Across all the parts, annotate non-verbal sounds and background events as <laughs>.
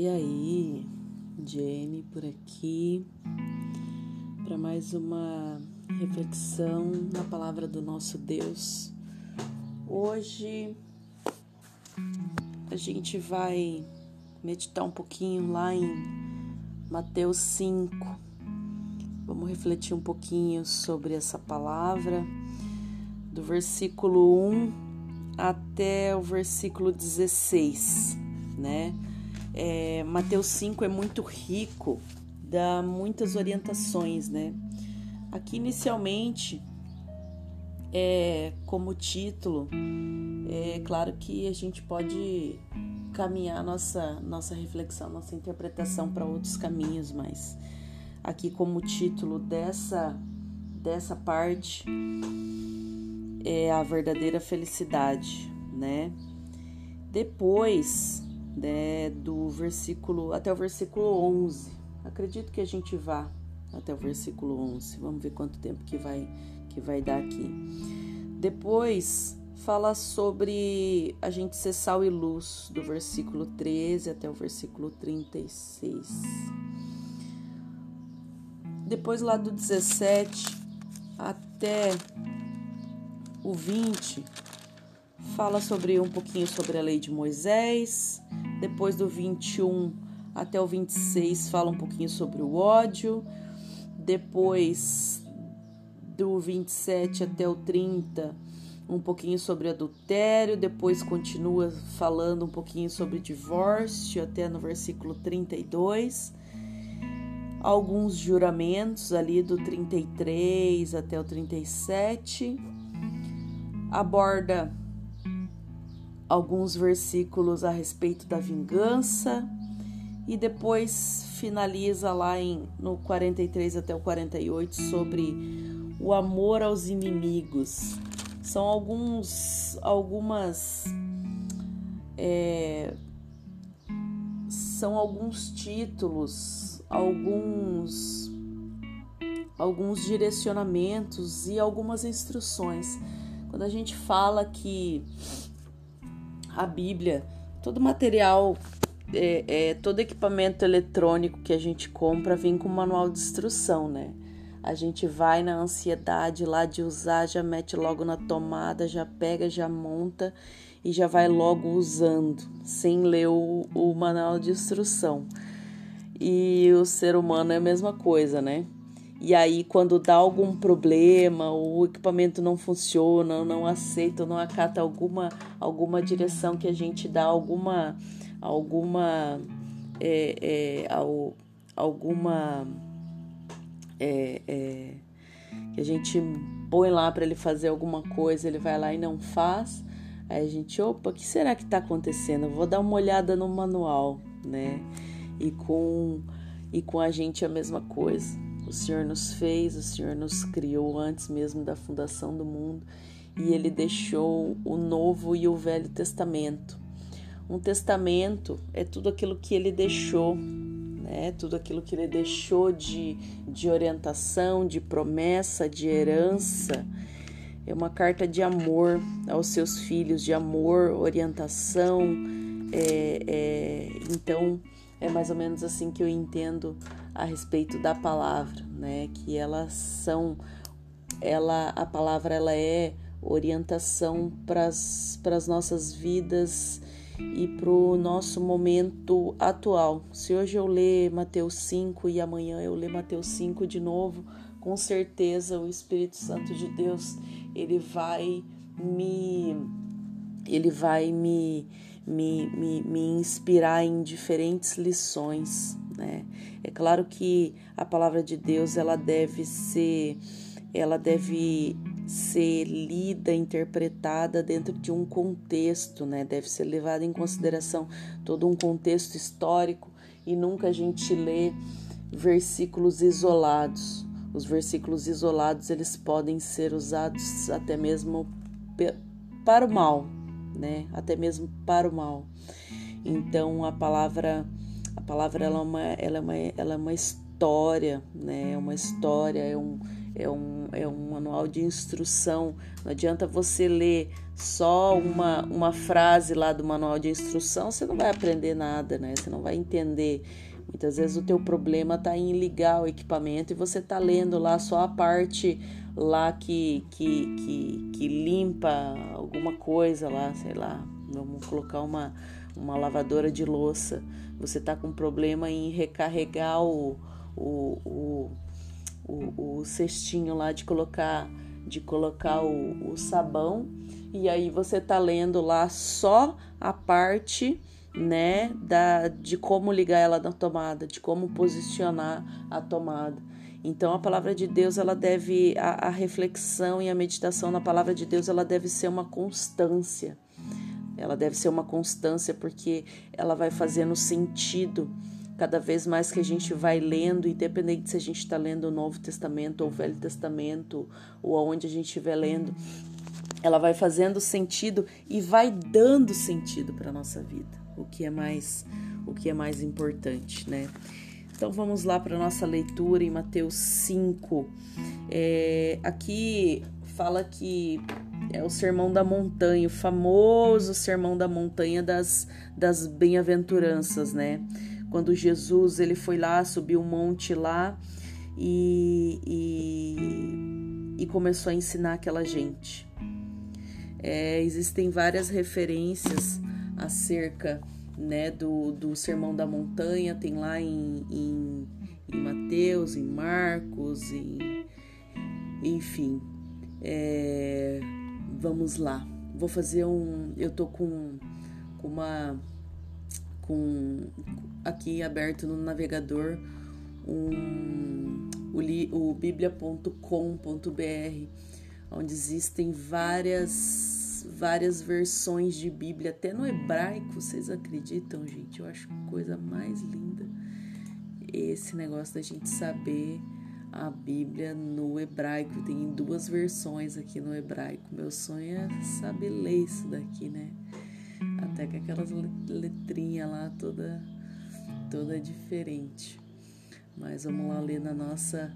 E aí, Jenny por aqui para mais uma reflexão na palavra do nosso Deus. Hoje a gente vai meditar um pouquinho lá em Mateus 5. Vamos refletir um pouquinho sobre essa palavra, do versículo 1 até o versículo 16, né? É, Mateus 5 é muito rico, dá muitas orientações, né? Aqui inicialmente, é, como título, é claro que a gente pode caminhar nossa, nossa reflexão, nossa interpretação para outros caminhos, mas aqui como título dessa, dessa parte é a verdadeira felicidade, né? Depois né, do versículo até o versículo 11. Acredito que a gente vá até o versículo 11. Vamos ver quanto tempo que vai que vai dar aqui. Depois fala sobre a gente ser sal e luz, do versículo 13 até o versículo 36. Depois lá do 17 até o 20 fala sobre um pouquinho sobre a lei de Moisés, depois do 21 até o 26 fala um pouquinho sobre o ódio. Depois do 27 até o 30, um pouquinho sobre adultério. Depois continua falando um pouquinho sobre divórcio, até no versículo 32. Alguns juramentos ali do 33 até o 37. Aborda alguns versículos a respeito da vingança e depois finaliza lá em no 43 até o 48 sobre o amor aos inimigos. São alguns algumas é, são alguns títulos, alguns alguns direcionamentos e algumas instruções. Quando a gente fala que a Bíblia, todo material, é, é, todo equipamento eletrônico que a gente compra vem com manual de instrução, né? A gente vai na ansiedade lá de usar, já mete logo na tomada, já pega, já monta e já vai logo usando, sem ler o, o manual de instrução. E o ser humano é a mesma coisa, né? E aí, quando dá algum problema, o equipamento não funciona, não aceita, não acata alguma, alguma direção que a gente dá, alguma, alguma, é, é, alguma, é, é, que a gente põe lá para ele fazer alguma coisa, ele vai lá e não faz. Aí a gente, opa, o que será que está acontecendo? vou dar uma olhada no manual, né? E com, e com a gente a mesma coisa. O Senhor nos fez, o Senhor nos criou antes mesmo da fundação do mundo e ele deixou o Novo e o Velho Testamento. Um testamento é tudo aquilo que ele deixou, né? Tudo aquilo que ele deixou de, de orientação, de promessa, de herança. É uma carta de amor aos seus filhos, de amor, orientação. É, é, então, é mais ou menos assim que eu entendo a respeito da palavra, né? Que elas são, ela, a palavra ela é orientação para as nossas vidas e para o nosso momento atual. Se hoje eu ler Mateus 5 e amanhã eu ler Mateus 5 de novo, com certeza o Espírito Santo de Deus ele vai me ele vai me me, me, me inspirar em diferentes lições, né? É claro que a palavra de Deus ela deve ser ela deve ser lida, interpretada dentro de um contexto, né? Deve ser levada em consideração todo um contexto histórico e nunca a gente lê versículos isolados. Os versículos isolados eles podem ser usados até mesmo para o mal, né? Até mesmo para o mal. Então a palavra a palavra ela é uma, ela é uma, ela é uma história, né? É uma história, é um, é um, é um manual de instrução. Não adianta você ler só uma, uma frase lá do manual de instrução, você não vai aprender nada, né? Você não vai entender. Muitas vezes o teu problema está em ligar o equipamento e você está lendo lá só a parte lá que, que, que, que limpa alguma coisa lá, sei lá, vamos colocar uma, uma lavadora de louça. Você está com problema em recarregar o, o, o o, cestinho lá de colocar de colocar o, o sabão. E aí você tá lendo lá só a parte né da de como ligar ela na tomada de como posicionar a tomada. Então a palavra de Deus ela deve a, a reflexão e a meditação na palavra de Deus ela deve ser uma constância ela deve ser uma constância porque ela vai fazendo sentido Cada vez mais que a gente vai lendo, independente se a gente está lendo o Novo Testamento ou o Velho Testamento, ou aonde a gente estiver lendo, ela vai fazendo sentido e vai dando sentido para nossa vida, o que é mais, o que é mais importante, né? Então vamos lá para nossa leitura em Mateus 5. É, aqui fala que é o Sermão da Montanha, o famoso Sermão da Montanha das, das bem-aventuranças, né? quando Jesus ele foi lá, subiu um monte lá e, e, e começou a ensinar aquela gente. É, existem várias referências acerca né, do, do Sermão da Montanha, tem lá em, em, em Mateus, em Marcos, em, enfim. É, vamos lá. Vou fazer um. Eu tô com, com uma com aqui aberto no navegador um, o, o biblia.com.br, onde existem várias várias versões de Bíblia, até no hebraico, vocês acreditam, gente? Eu acho coisa mais linda esse negócio da gente saber a Bíblia no hebraico. Tem duas versões aqui no hebraico. Meu sonho é saber ler isso daqui, né? Até com aquelas letrinhas lá toda, toda diferente. Mas vamos lá ler na nossa.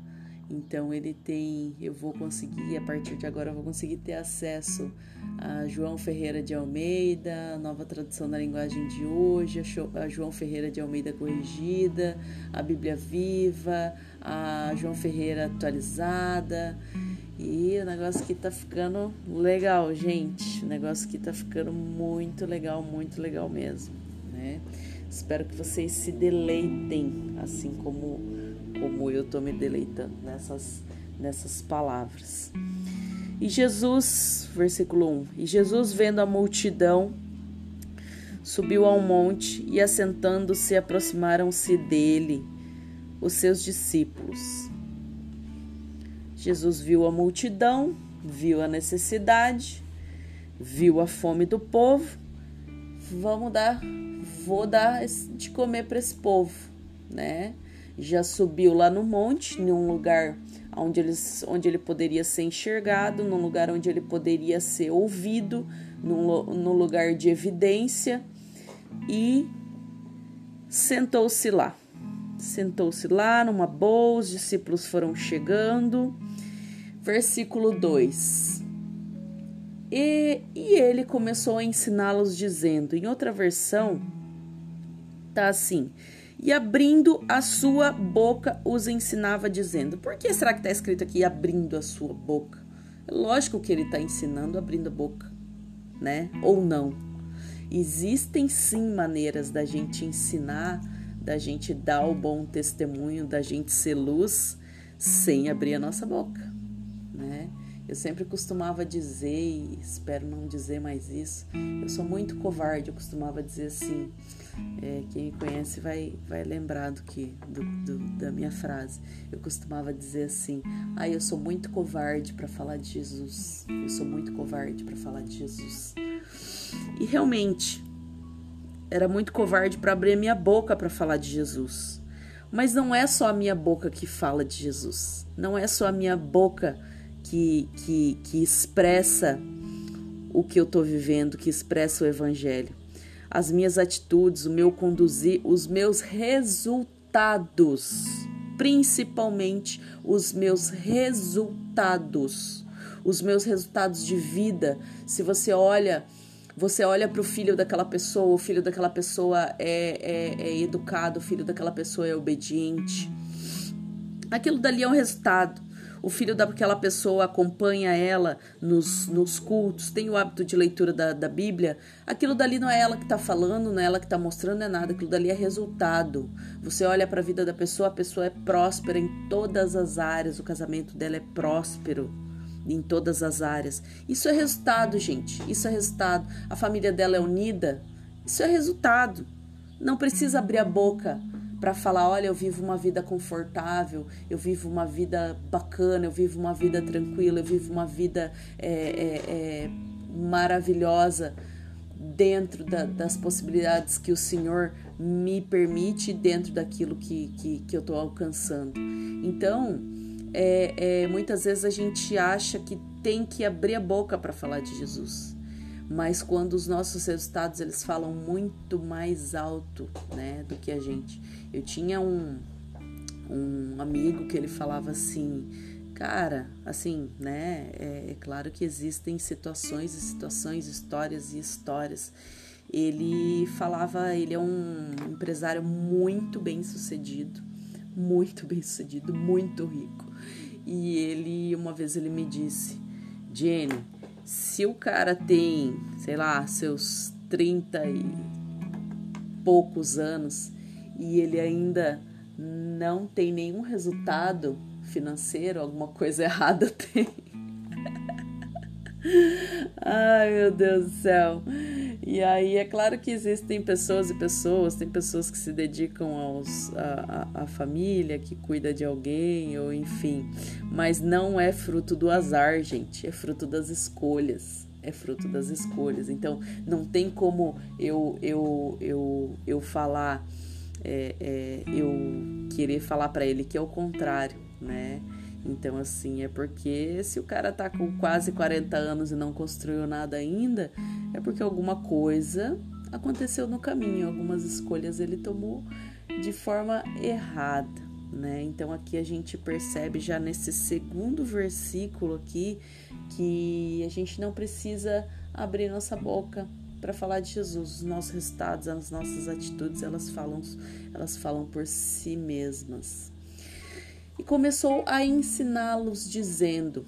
Então ele tem, eu vou conseguir, a partir de agora eu vou conseguir ter acesso a João Ferreira de Almeida, nova tradução da linguagem de hoje, a João Ferreira de Almeida corrigida, a Bíblia Viva, a João Ferreira atualizada. E o negócio aqui tá ficando legal, gente. O negócio aqui tá ficando muito legal, muito legal mesmo, né? Espero que vocês se deleitem, assim como, como eu tô me deleitando nessas, nessas palavras. E Jesus, versículo 1: E Jesus, vendo a multidão, subiu ao monte e, assentando-se, aproximaram-se dele os seus discípulos. Jesus viu a multidão, viu a necessidade, viu a fome do povo. Vamos dar, vou dar de comer para esse povo, né? Já subiu lá no monte, num lugar onde, eles, onde ele poderia ser enxergado, num lugar onde ele poderia ser ouvido, num, num lugar de evidência e sentou-se lá. Sentou-se lá numa boa, os discípulos foram chegando versículo 2. E, e ele começou a ensiná-los, dizendo: em outra versão, tá assim. E abrindo a sua boca os ensinava, dizendo: Por que será que está escrito aqui abrindo a sua boca? É lógico que ele está ensinando abrindo a boca, né? Ou não. Existem sim maneiras da gente ensinar, da gente dar o bom testemunho, da gente ser luz sem abrir a nossa boca né? Eu sempre costumava dizer, e espero não dizer mais isso, eu sou muito covarde, eu costumava dizer assim, é, quem me conhece vai, vai lembrar do que do, do, da minha frase. Eu costumava dizer assim, ah, eu sou muito covarde para falar de Jesus, eu sou muito covarde para falar de Jesus. E realmente, era muito covarde para abrir a minha boca para falar de Jesus. Mas não é só a minha boca que fala de Jesus. Não é só a minha boca que, que, que expressa o que eu estou vivendo, que expressa o Evangelho. As minhas atitudes, o meu conduzir, os meus resultados, principalmente os meus resultados, os meus resultados de vida. Se você olha, você olha para o filho daquela pessoa, o filho daquela pessoa é, é, é educado, o filho daquela pessoa é obediente. Aquilo dali é um resultado o filho daquela pessoa acompanha ela nos, nos cultos, tem o hábito de leitura da, da Bíblia, aquilo dali não é ela que está falando, não é ela que está mostrando, é nada, aquilo dali é resultado. Você olha para a vida da pessoa, a pessoa é próspera em todas as áreas, o casamento dela é próspero em todas as áreas. Isso é resultado, gente. Isso é resultado. A família dela é unida. Isso é resultado. Não precisa abrir a boca para falar: olha, eu vivo uma vida confortável, eu vivo uma vida bacana, eu vivo uma vida tranquila, eu vivo uma vida é, é, maravilhosa dentro da, das possibilidades que o Senhor me permite, dentro daquilo que, que, que eu estou alcançando. Então, é, é, muitas vezes a gente acha que tem que abrir a boca para falar de Jesus mas quando os nossos resultados eles falam muito mais alto, né, do que a gente. Eu tinha um um amigo que ele falava assim, cara, assim, né, é, é claro que existem situações e situações, histórias e histórias. Ele falava, ele é um empresário muito bem sucedido, muito bem sucedido, muito rico. E ele, uma vez ele me disse, Jenny, se o cara tem, sei lá, seus 30 e poucos anos e ele ainda não tem nenhum resultado financeiro, alguma coisa <laughs> errada tem. Ai, meu Deus do céu. E aí é claro que existem pessoas e pessoas, tem pessoas que se dedicam aos, a, a, a, família, que cuida de alguém, ou enfim. Mas não é fruto do azar, gente, é fruto das escolhas. É fruto das escolhas. Então não tem como eu eu eu, eu falar, é, é, eu querer falar para ele que é o contrário, né? Então, assim, é porque se o cara tá com quase 40 anos e não construiu nada ainda, é porque alguma coisa aconteceu no caminho, algumas escolhas ele tomou de forma errada, né? Então aqui a gente percebe já nesse segundo versículo aqui que a gente não precisa abrir nossa boca para falar de Jesus. Os nossos resultados, as nossas atitudes, elas falam, elas falam por si mesmas e começou a ensiná-los dizendo: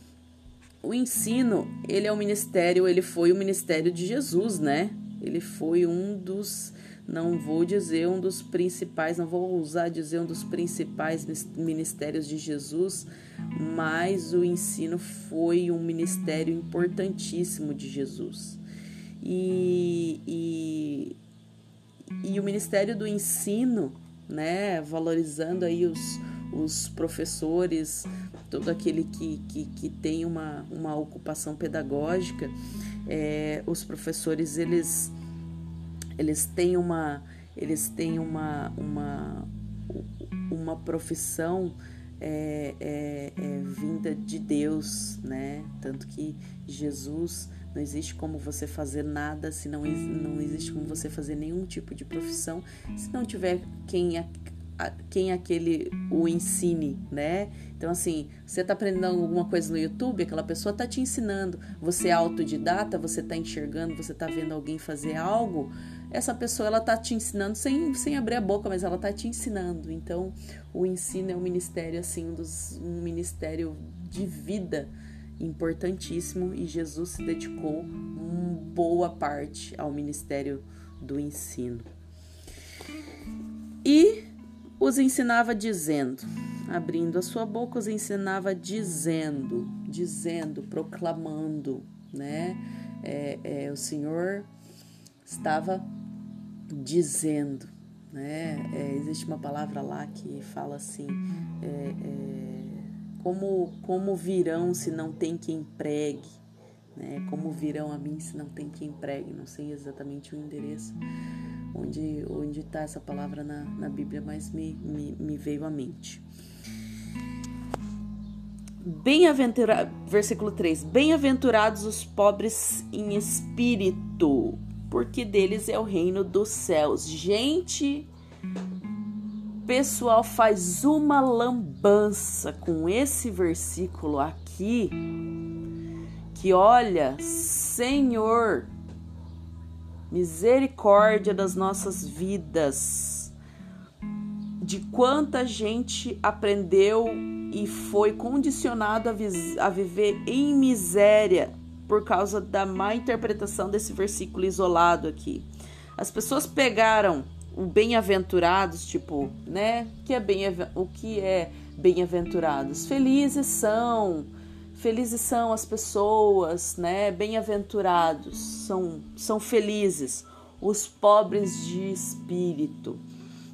o ensino, ele é o ministério, ele foi o ministério de Jesus, né? Ele foi um dos, não vou dizer um dos principais, não vou usar dizer um dos principais ministérios de Jesus, mas o ensino foi um ministério importantíssimo de Jesus. E, e, e o ministério do ensino, né, valorizando aí os, os professores, todo aquele que, que, que tem uma, uma ocupação pedagógica, é, os professores eles, eles têm uma eles têm uma, uma, uma profissão é, é, é, vinda de Deus, né? Tanto que Jesus não existe como você fazer nada se não, não existe como você fazer nenhum tipo de profissão se não tiver quem quem aquele o ensine, né? Então, assim, você está aprendendo alguma coisa no YouTube, aquela pessoa está te ensinando. Você é autodidata, você está enxergando, você está vendo alguém fazer algo, essa pessoa ela está te ensinando sem, sem abrir a boca, mas ela está te ensinando. Então, o ensino é um ministério, assim, um, dos, um ministério de vida importantíssimo e Jesus se dedicou boa parte ao ministério do ensino. E os ensinava dizendo, abrindo a sua boca, os ensinava dizendo, dizendo, proclamando, né? É, é, o Senhor estava dizendo, né? É, existe uma palavra lá que fala assim, é, é, como, como virão se não tem quem pregue, né? Como virão a mim se não tem quem pregue, não sei exatamente o endereço, onde onde está essa palavra na, na Bíblia, mas me, me, me veio à mente. Bem-aventurado, versículo 3: Bem-aventurados os pobres em espírito, porque deles é o reino dos céus. Gente, pessoal faz uma lambança com esse versículo aqui, que olha, Senhor, misericórdia das nossas vidas, de quanta gente aprendeu e foi condicionado a, a viver em miséria por causa da má interpretação desse versículo isolado aqui. As pessoas pegaram o bem-aventurados, tipo, né? Que é bem, o que é bem-aventurados? Felizes são, felizes são as pessoas, né? Bem-aventurados são, são felizes os pobres de espírito.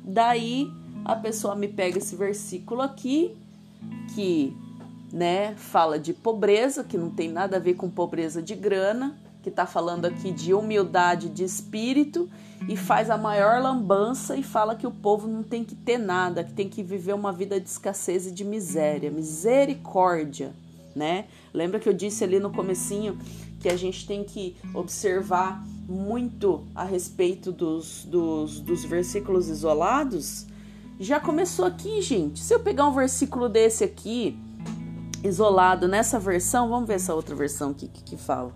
Daí a pessoa me pega esse versículo aqui que, né, fala de pobreza, que não tem nada a ver com pobreza de grana, que está falando aqui de humildade de espírito e faz a maior lambança e fala que o povo não tem que ter nada, que tem que viver uma vida de escassez e de miséria, misericórdia, né? Lembra que eu disse ali no comecinho que a gente tem que observar muito a respeito dos, dos, dos versículos isolados? Já começou aqui, gente. Se eu pegar um versículo desse aqui, isolado nessa versão, vamos ver essa outra versão aqui que, que fala.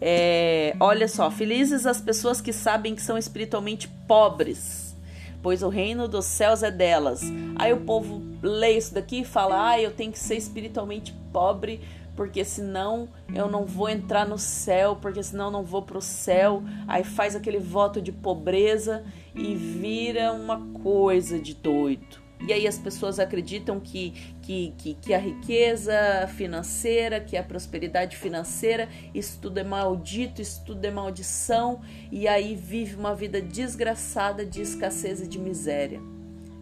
É, olha só, felizes as pessoas que sabem que são espiritualmente pobres, pois o reino dos céus é delas. Aí o povo lê isso daqui e fala: ah, eu tenho que ser espiritualmente pobre, porque senão eu não vou entrar no céu, porque senão eu não vou para o céu. Aí faz aquele voto de pobreza e vira uma coisa de doido. E aí as pessoas acreditam que, que, que, que, a riqueza financeira, que a prosperidade financeira, isso tudo é maldito, isso tudo é maldição, e aí vive uma vida desgraçada de escassez e de miséria.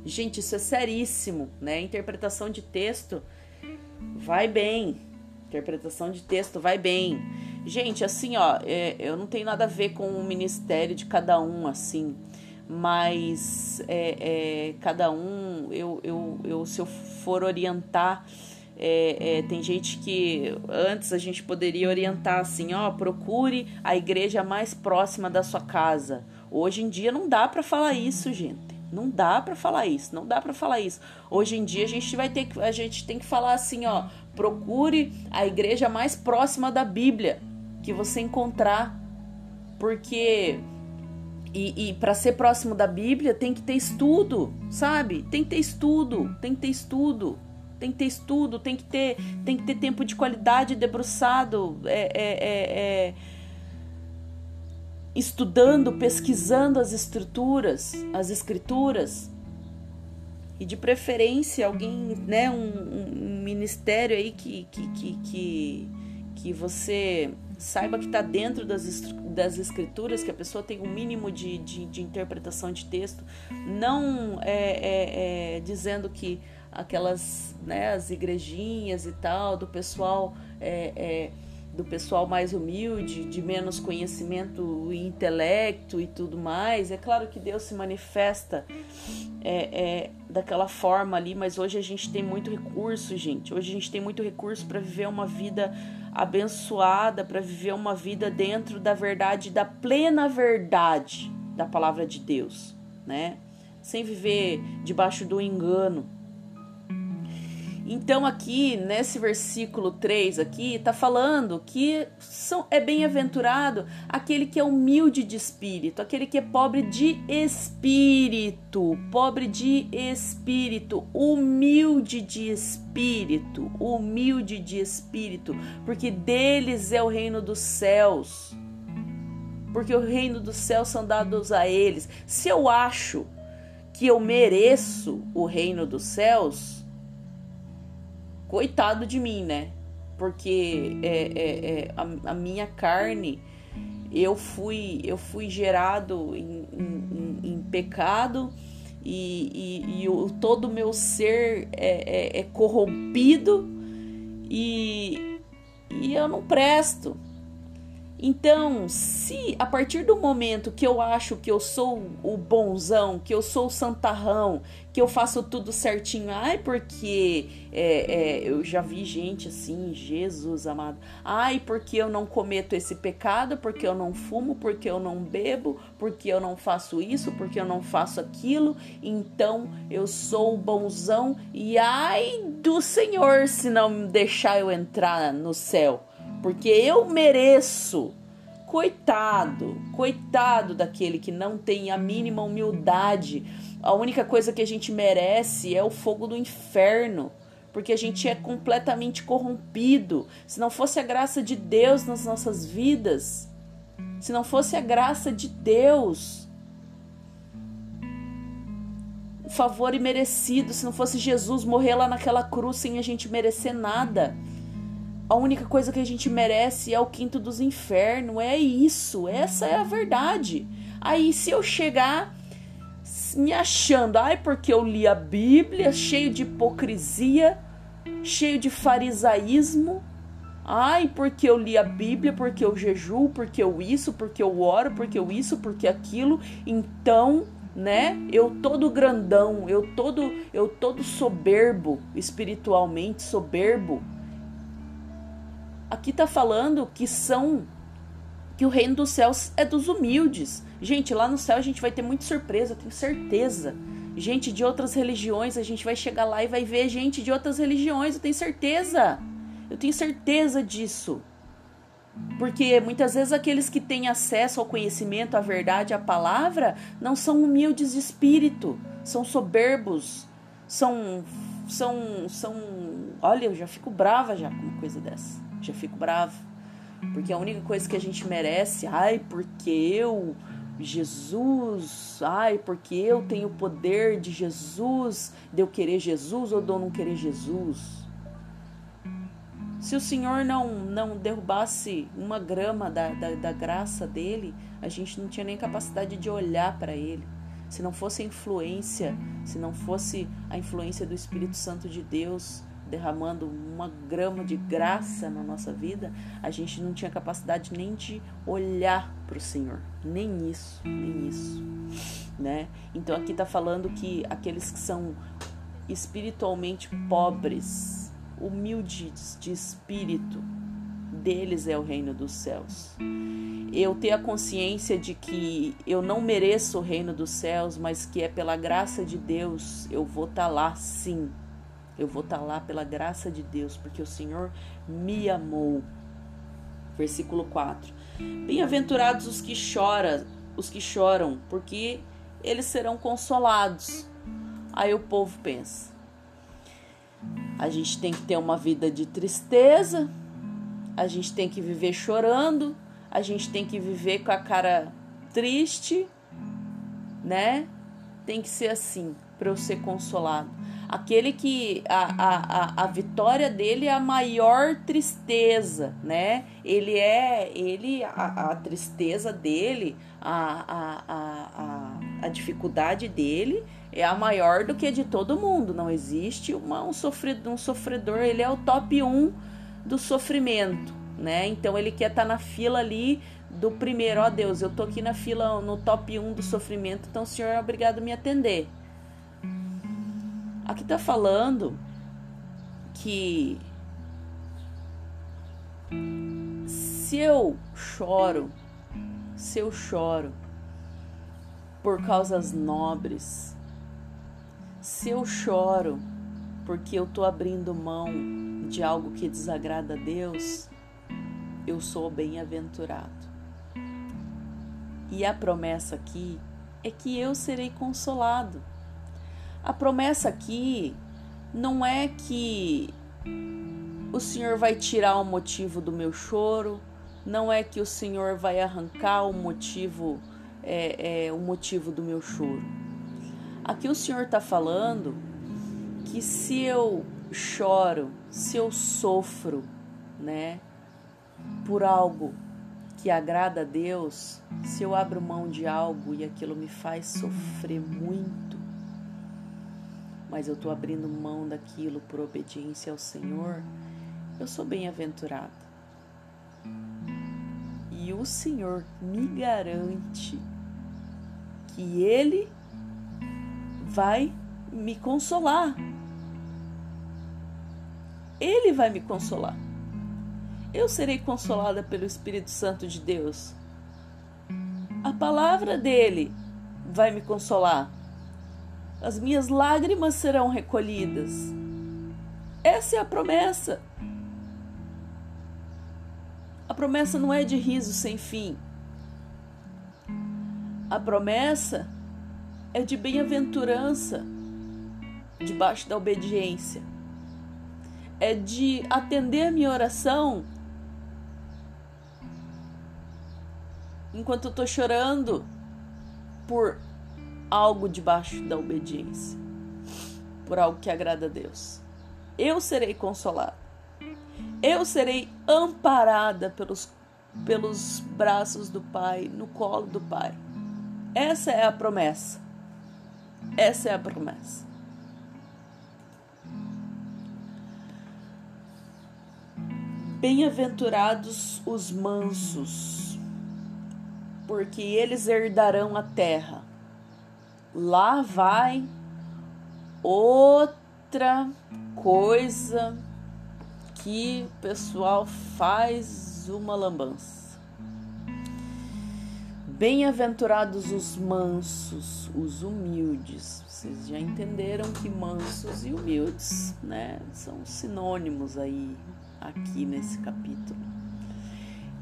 Gente, isso é seríssimo, né? Interpretação de texto vai bem. Interpretação de texto vai bem. Gente, assim, ó, é, eu não tenho nada a ver com o ministério de cada um, assim mas é, é, cada um, eu, eu, eu, se eu for orientar, é, é, tem gente que antes a gente poderia orientar assim, ó, procure a igreja mais próxima da sua casa. Hoje em dia não dá para falar isso, gente. Não dá para falar isso, não dá para falar isso. Hoje em dia a gente vai ter que a gente tem que falar assim, ó, procure a igreja mais próxima da Bíblia que você encontrar, porque e, e para ser próximo da Bíblia tem que ter estudo, sabe? Tem que ter estudo, tem que ter estudo, tem que ter estudo, tem que ter, tem que ter tempo de qualidade debruçado, é, é, é, é estudando, pesquisando as estruturas, as escrituras. E de preferência alguém, né, um, um ministério aí que, que, que, que, que você saiba que está dentro das, das escrituras, que a pessoa tem um mínimo de, de, de interpretação de texto, não é, é, é, dizendo que aquelas, né, as igrejinhas e tal, do pessoal é, é, do pessoal mais humilde, de menos conhecimento e intelecto e tudo mais. É claro que Deus se manifesta é, é, daquela forma ali, mas hoje a gente tem muito recurso, gente. Hoje a gente tem muito recurso para viver uma vida abençoada para viver uma vida dentro da verdade, da plena verdade da palavra de Deus, né? Sem viver debaixo do engano. Então aqui nesse versículo 3 aqui tá falando que são, é bem-aventurado aquele que é humilde de espírito, aquele que é pobre de espírito, pobre de espírito, humilde de espírito, humilde de espírito, porque deles é o reino dos céus. Porque o reino dos céus são dados a eles. Se eu acho que eu mereço o reino dos céus, coitado de mim, né? Porque é, é, é a, a, minha carne, eu fui, eu fui gerado em, em, em pecado e, e, e o, todo o meu ser é, é, é corrompido e, e eu não presto. Então, se a partir do momento que eu acho que eu sou o bonzão, que eu sou o santarrão, que eu faço tudo certinho, ai, porque é, é, eu já vi gente assim, Jesus amado, ai, porque eu não cometo esse pecado, porque eu não fumo, porque eu não bebo, porque eu não faço isso, porque eu não faço aquilo, então eu sou o bonzão e ai do Senhor se não deixar eu entrar no céu porque eu mereço. Coitado, coitado daquele que não tem a mínima humildade. A única coisa que a gente merece é o fogo do inferno, porque a gente é completamente corrompido. Se não fosse a graça de Deus nas nossas vidas, se não fosse a graça de Deus, o favor imerecido, se não fosse Jesus morrer lá naquela cruz sem a gente merecer nada a única coisa que a gente merece é o quinto dos infernos. É isso, essa é a verdade. Aí se eu chegar me achando, ai, porque eu li a Bíblia, cheio de hipocrisia, cheio de farisaísmo, ai, porque eu li a Bíblia, porque eu jejuo, porque eu isso, porque eu oro, porque eu isso, porque aquilo, então, né? Eu todo grandão, eu todo eu todo soberbo, espiritualmente soberbo Aqui está falando que são que o reino dos céus é dos humildes. Gente, lá no céu a gente vai ter muita surpresa, tenho certeza. Gente de outras religiões, a gente vai chegar lá e vai ver gente de outras religiões, eu tenho certeza. Eu tenho certeza disso. Porque muitas vezes aqueles que têm acesso ao conhecimento, à verdade, à palavra, não são humildes de espírito, são soberbos, são são são, olha, eu já fico brava já com uma coisa dessa já fico bravo. Porque a única coisa que a gente merece, ai, porque eu, Jesus, ai, porque eu tenho o poder de Jesus, de eu querer Jesus ou de eu não querer Jesus. Se o Senhor não, não derrubasse uma grama da, da, da graça dele, a gente não tinha nem capacidade de olhar para ele. Se não fosse a influência, se não fosse a influência do Espírito Santo de Deus, derramando uma grama de graça na nossa vida, a gente não tinha capacidade nem de olhar para o Senhor, nem isso, nem isso, né? Então aqui está falando que aqueles que são espiritualmente pobres, humildes de espírito, deles é o reino dos céus. Eu ter a consciência de que eu não mereço o reino dos céus, mas que é pela graça de Deus eu vou estar tá lá sim eu vou estar tá lá pela graça de Deus, porque o Senhor me amou. Versículo 4. Bem-aventurados os que choram, os que choram, porque eles serão consolados. Aí o povo pensa: a gente tem que ter uma vida de tristeza, a gente tem que viver chorando, a gente tem que viver com a cara triste, né? Tem que ser assim para eu ser consolado aquele que a, a, a, vitória dele é a maior tristeza, né? Ele é, ele, a, a tristeza dele, a, a, a, a dificuldade dele é a maior do que a de todo mundo. Não existe uma, um, sofredor, um sofredor, ele é o top 1 do sofrimento, né? Então ele quer estar tá na fila ali do primeiro, ó oh, Deus, eu tô aqui na fila no top 1 do sofrimento, então o Senhor é obrigado a me atender. Aqui está falando que se eu choro, se eu choro por causas nobres, se eu choro porque eu estou abrindo mão de algo que desagrada a Deus, eu sou bem-aventurado. E a promessa aqui é que eu serei consolado. A promessa aqui não é que o Senhor vai tirar o motivo do meu choro, não é que o Senhor vai arrancar o motivo, é, é, o motivo do meu choro. Aqui o Senhor está falando que se eu choro, se eu sofro, né, por algo que agrada a Deus, se eu abro mão de algo e aquilo me faz sofrer muito, mas eu estou abrindo mão daquilo por obediência ao Senhor, eu sou bem-aventurado. E E o Senhor me garante que Ele vai me consolar. Ele vai me consolar. Eu serei consolada pelo Espírito Santo de Deus. A palavra dele vai me consolar. As minhas lágrimas serão recolhidas. Essa é a promessa. A promessa não é de riso sem fim. A promessa é de bem-aventurança debaixo da obediência. É de atender minha oração enquanto eu estou chorando por algo debaixo da obediência, por algo que agrada a Deus. Eu serei consolada. Eu serei amparada pelos, pelos braços do Pai, no colo do Pai. Essa é a promessa. Essa é a promessa. Bem-aventurados os mansos, porque eles herdarão a terra. Lá vai outra coisa que o pessoal faz uma lambança. Bem-aventurados os mansos, os humildes. Vocês já entenderam que mansos e humildes, né, são sinônimos aí aqui nesse capítulo.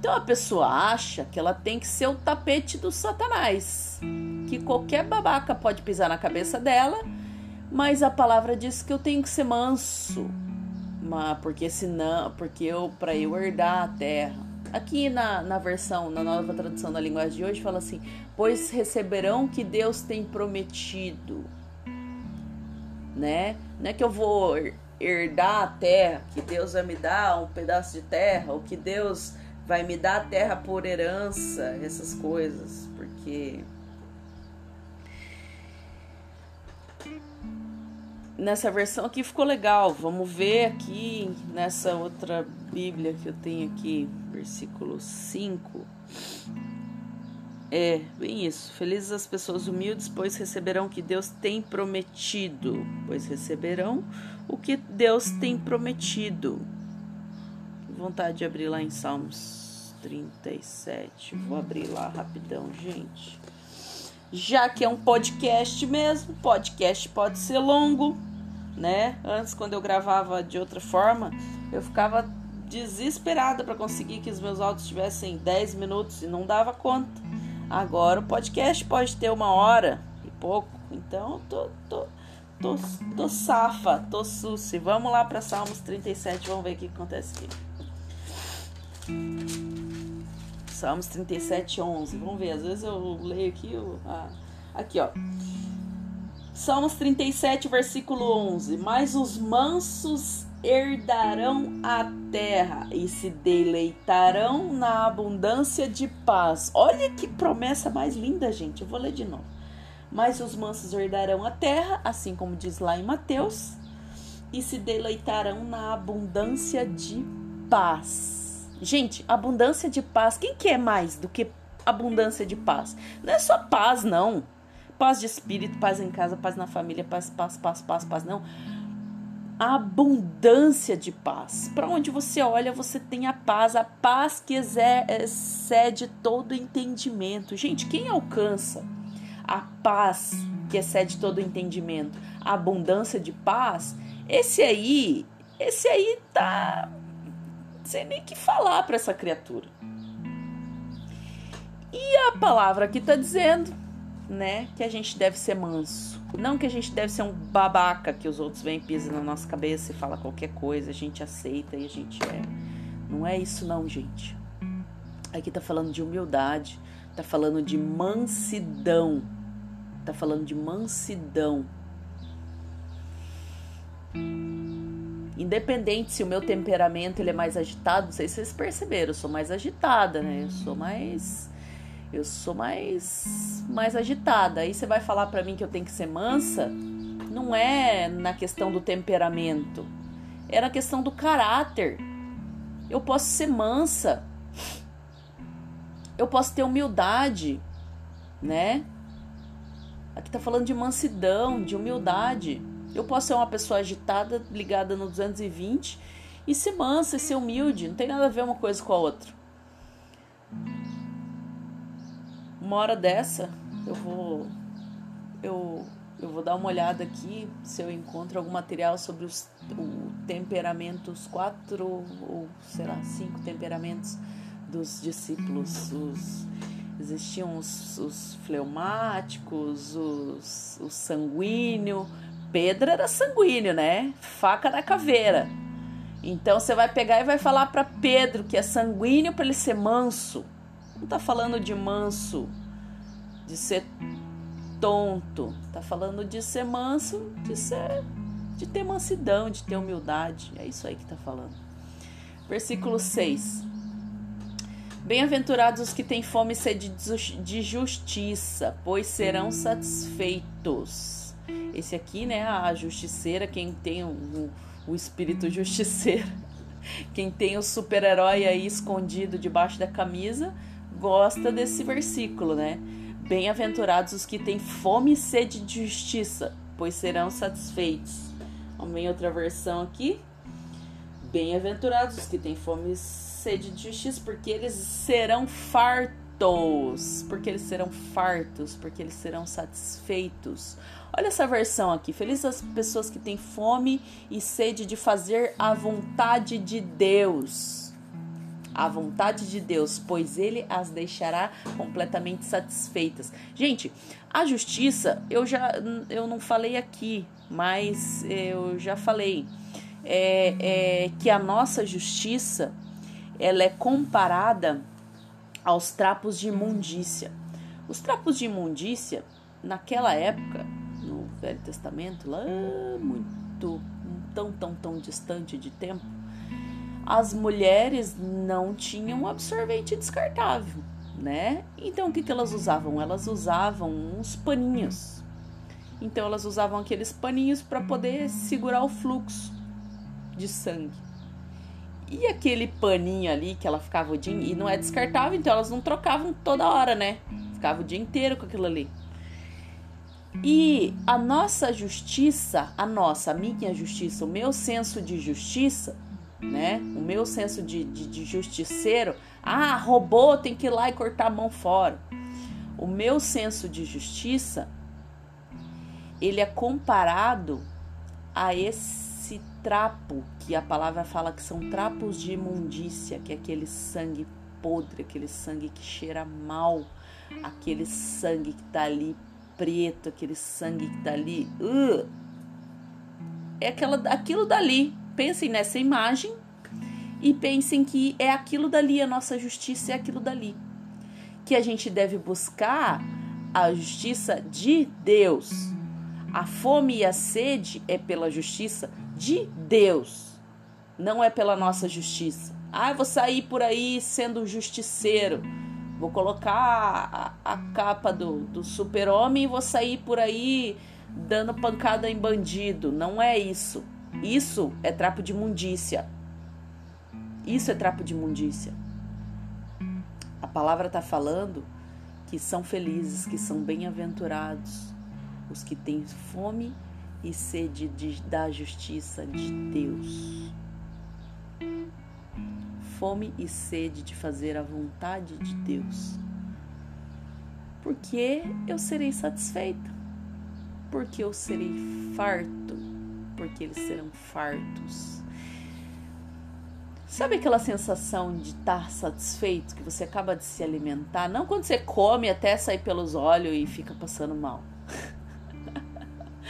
Então a pessoa acha que ela tem que ser o tapete do Satanás, que qualquer babaca pode pisar na cabeça dela, mas a palavra diz que eu tenho que ser manso, porque senão, porque eu para eu herdar a terra. Aqui na, na versão, na nova tradução da linguagem de hoje, fala assim: Pois receberão o que Deus tem prometido. Né? Não é que eu vou herdar a terra, que Deus vai me dar um pedaço de terra, ou que Deus vai me dar a terra por herança, essas coisas, porque nessa versão aqui ficou legal. Vamos ver aqui nessa outra Bíblia que eu tenho aqui, versículo 5. É, bem isso. Felizes as pessoas humildes, pois receberão o que Deus tem prometido. Pois receberão o que Deus tem prometido. Vontade de abrir lá em Salmos 37. Vou abrir lá rapidão, gente já que é um podcast mesmo, podcast pode ser longo, né? Antes, quando eu gravava de outra forma, eu ficava desesperada para conseguir que os meus áudios tivessem 10 minutos e não dava conta. Agora o podcast pode ter uma hora e pouco, então tô, tô, tô, tô safa, tô suci. Vamos lá para Salmos 37, vamos ver o que acontece aqui. Salmos 37, 11. Vamos ver, às vezes eu leio aqui. Eu, ah, aqui, ó. Salmos 37, versículo 11. Mas os mansos herdarão a terra e se deleitarão na abundância de paz. Olha que promessa mais linda, gente. Eu vou ler de novo. Mas os mansos herdarão a terra, assim como diz lá em Mateus, e se deleitarão na abundância de paz. Gente, abundância de paz. Quem quer mais do que abundância de paz? Não é só paz, não. Paz de espírito, paz em casa, paz na família, paz, paz, paz, paz, paz, não. Abundância de paz. Para onde você olha, você tem a paz, a paz que excede todo entendimento. Gente, quem alcança a paz que excede todo entendimento, a abundância de paz, esse aí, esse aí tá sem nem que falar para essa criatura. E a palavra aqui está dizendo, né, que a gente deve ser manso. Não que a gente deve ser um babaca que os outros vêm pisam na nossa cabeça e fala qualquer coisa, a gente aceita e a gente é. Não é isso não, gente. Aqui tá falando de humildade, tá falando de mansidão. Tá falando de mansidão. Independente se o meu temperamento ele é mais agitado, não sei se vocês perceberam, eu sou mais agitada, né? Eu sou mais eu sou mais mais agitada. Aí você vai falar para mim que eu tenho que ser mansa? Não é na questão do temperamento. É na questão do caráter. Eu posso ser mansa. Eu posso ter humildade, né? Aqui tá falando de mansidão, de humildade. Eu posso ser uma pessoa agitada, ligada no 220 e ser mansa e ser humilde. Não tem nada a ver uma coisa com a outra. Uma hora dessa, eu vou eu eu vou dar uma olhada aqui se eu encontro algum material sobre os o temperamentos quatro ou será cinco temperamentos dos discípulos. Os, existiam os, os fleumáticos, os, os sanguíneos. Pedro era sanguíneo, né? Faca da caveira. Então você vai pegar e vai falar para Pedro que é sanguíneo para ele ser manso. Não tá falando de manso, de ser tonto. Tá falando de ser manso, de ser de ter mansidão, de ter humildade. É isso aí que tá falando. Versículo 6. Bem-aventurados os que têm fome e sede de justiça, pois serão satisfeitos. Esse aqui, né, a justiceira, quem tem o, o espírito justiceiro, <laughs> quem tem o super-herói aí escondido debaixo da camisa, gosta desse versículo, né? Bem-aventurados os que têm fome e sede de justiça, pois serão satisfeitos. Ver outra versão aqui. Bem-aventurados os que têm fome e sede de justiça, porque eles serão fartos. Porque eles serão fartos, porque eles serão satisfeitos. Olha essa versão aqui. Felizes as pessoas que têm fome e sede de fazer a vontade de Deus. A vontade de Deus, pois ele as deixará completamente satisfeitas. Gente, a justiça, eu já eu não falei aqui, mas eu já falei é, é que a nossa justiça ela é comparada aos trapos de imundícia. Os trapos de imundícia, naquela época, no Velho Testamento, lá muito, tão, tão, tão distante de tempo, as mulheres não tinham absorvente descartável, né? Então o que, que elas usavam? Elas usavam uns paninhos. Então elas usavam aqueles paninhos para poder segurar o fluxo de sangue. E aquele paninho ali que ela ficava o dia e não é descartável, então elas não trocavam toda hora, né? Ficava o dia inteiro com aquilo ali. E a nossa justiça, a nossa, a minha justiça, o meu senso de justiça, né? O meu senso de, de, de justiceiro, ah, roubou, tem que ir lá e cortar a mão fora. O meu senso de justiça, ele é comparado a esse trapo que a palavra fala que são trapos de imundícia, que é aquele sangue podre, aquele sangue que cheira mal, aquele sangue que tá ali preto, aquele sangue que tá ali. Uh, é aquela, aquilo dali. Pensem nessa imagem e pensem que é aquilo dali, a nossa justiça é aquilo dali. Que a gente deve buscar a justiça de Deus. A fome e a sede é pela justiça de Deus, não é pela nossa justiça. Ah, eu vou sair por aí sendo justiceiro Vou colocar a, a capa do, do super-homem e vou sair por aí dando pancada em bandido. Não é isso. Isso é trapo de imundícia. Isso é trapo de imundícia. A palavra está falando que são felizes, que são bem-aventurados os que têm fome e sede de, da justiça de Deus fome e sede de fazer a vontade de Deus. Porque eu serei satisfeita, porque eu serei farto, porque eles serão fartos. Sabe aquela sensação de estar satisfeito, que você acaba de se alimentar? Não quando você come até sair pelos olhos e fica passando mal.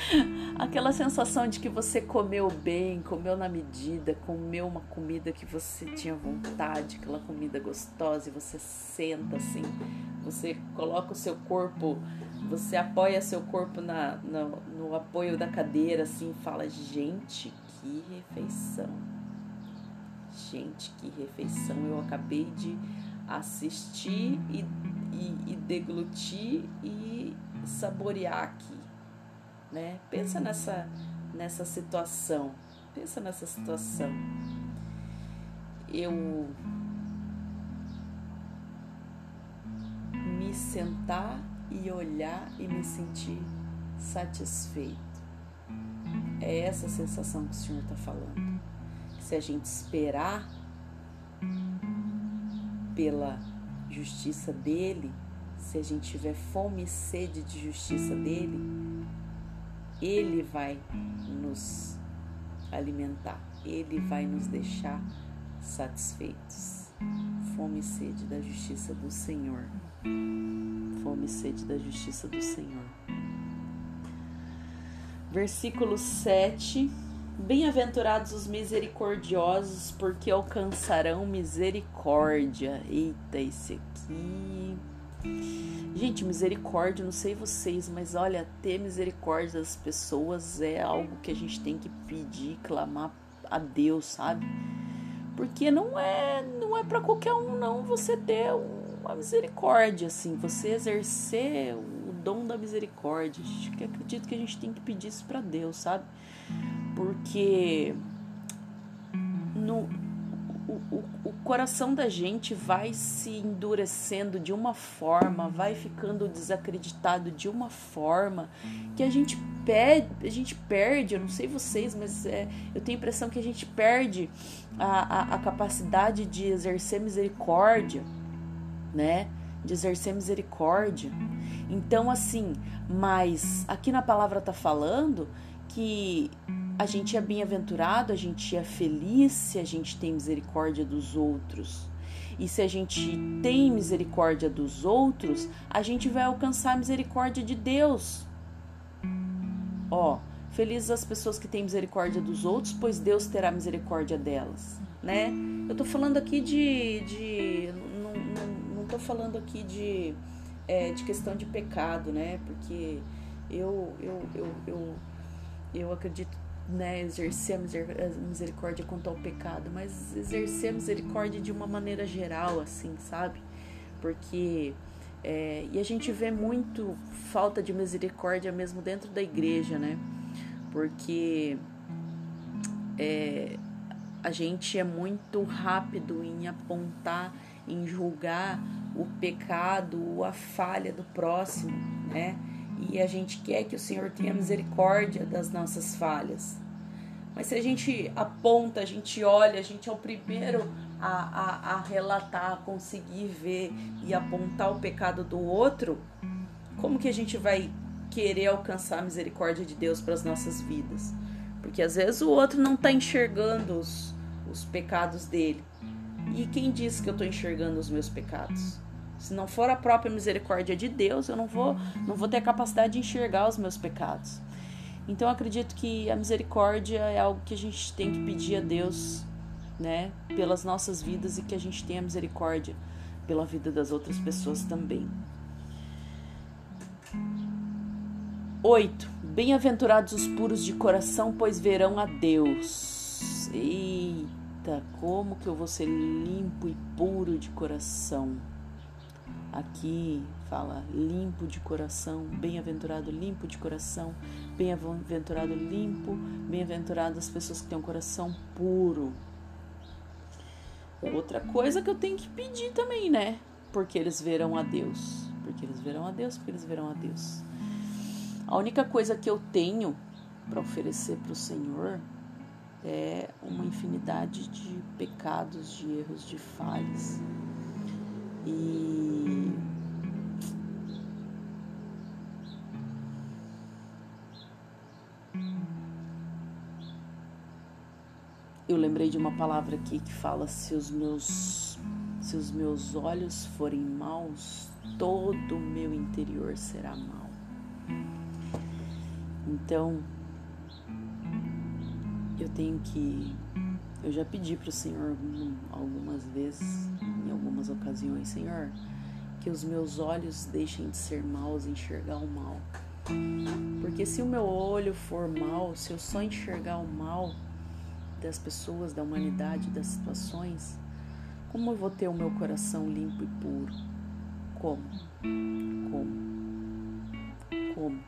<laughs> Aquela sensação de que você comeu bem, comeu na medida, comeu uma comida que você tinha vontade, aquela comida gostosa, e você senta assim, você coloca o seu corpo, você apoia seu corpo na, no, apoio da cadeira assim fala: gente, que refeição! Gente, que refeição! Eu acabei de assistir e, e, e deglutir e saborear aqui né? Pensa nessa nessa situação. Pensa nessa situação. Eu sentar e olhar e me sentir satisfeito. É essa sensação que o Senhor está falando. Se a gente esperar pela justiça dele, se a gente tiver fome e sede de justiça dele, ele vai nos alimentar, ele vai nos deixar satisfeitos. Fome e sede da justiça do Senhor. Fome e sede da justiça do Senhor. Versículo 7. Bem-aventurados os misericordiosos, porque alcançarão misericórdia. Eita, esse aqui. Gente, misericórdia, não sei vocês, mas olha, ter misericórdia das pessoas é algo que a gente tem que pedir, clamar a Deus, sabe? Porque não é, não é para qualquer um não você ter uma misericórdia assim, você exercer o dom da misericórdia. Eu acredito que a gente tem que pedir isso para Deus, sabe? Porque o, o, coração da gente vai se endurecendo de uma forma, vai ficando desacreditado de uma forma que a gente perde, a gente perde, eu não sei vocês, mas é, eu tenho a impressão que a gente perde a, a, a capacidade de exercer misericórdia, né? De exercer misericórdia. Então, assim, mas aqui na palavra tá falando que a gente é bem-aventurado, a gente é feliz se a gente tem misericórdia dos outros. E se a gente tem misericórdia dos outros, a gente vai alcançar a misericórdia de Deus. Ó, felizes as pessoas que têm misericórdia dos outros, pois Deus terá misericórdia delas, né? Eu tô falando aqui de. de não, não, não tô falando aqui de, é, de questão de pecado, né? Porque eu, eu, eu, eu, eu acredito né, exercer a misericórdia quanto ao pecado, mas exercer a misericórdia de uma maneira geral, assim, sabe? Porque é, e a gente vê muito falta de misericórdia mesmo dentro da igreja, né? Porque é, a gente é muito rápido em apontar, em julgar o pecado, a falha do próximo, né? E a gente quer que o Senhor tenha misericórdia das nossas falhas. Mas se a gente aponta, a gente olha, a gente é o primeiro a, a, a relatar, a conseguir ver e apontar o pecado do outro, como que a gente vai querer alcançar a misericórdia de Deus para as nossas vidas? Porque às vezes o outro não está enxergando os, os pecados dele. E quem diz que eu estou enxergando os meus pecados? Se não for a própria misericórdia de Deus, eu não vou, não vou ter a capacidade de enxergar os meus pecados. Então acredito que a misericórdia é algo que a gente tem que pedir a Deus, né, pelas nossas vidas e que a gente tenha misericórdia pela vida das outras pessoas também. 8. Bem-aventurados os puros de coração, pois verão a Deus. Eita, como que eu vou ser limpo e puro de coração? Aqui fala limpo de coração, bem-aventurado limpo de coração, bem-aventurado limpo, bem-aventurado as pessoas que têm um coração puro. Outra coisa que eu tenho que pedir também, né? Porque eles verão a Deus. Porque eles verão a Deus, porque eles verão a Deus. A única coisa que eu tenho para oferecer para o Senhor é uma infinidade de pecados, de erros, de falhas. E eu lembrei de uma palavra aqui que fala: se os meus, se os meus olhos forem maus, todo o meu interior será mau. Então, eu tenho que. Eu já pedi para o Senhor algumas vezes, em algumas ocasiões, Senhor, que os meus olhos deixem de ser maus e enxergar o mal. Porque se o meu olho for mal, se eu só enxergar o mal, das pessoas, da humanidade, das situações, como eu vou ter o meu coração limpo e puro? Como? Como? Como?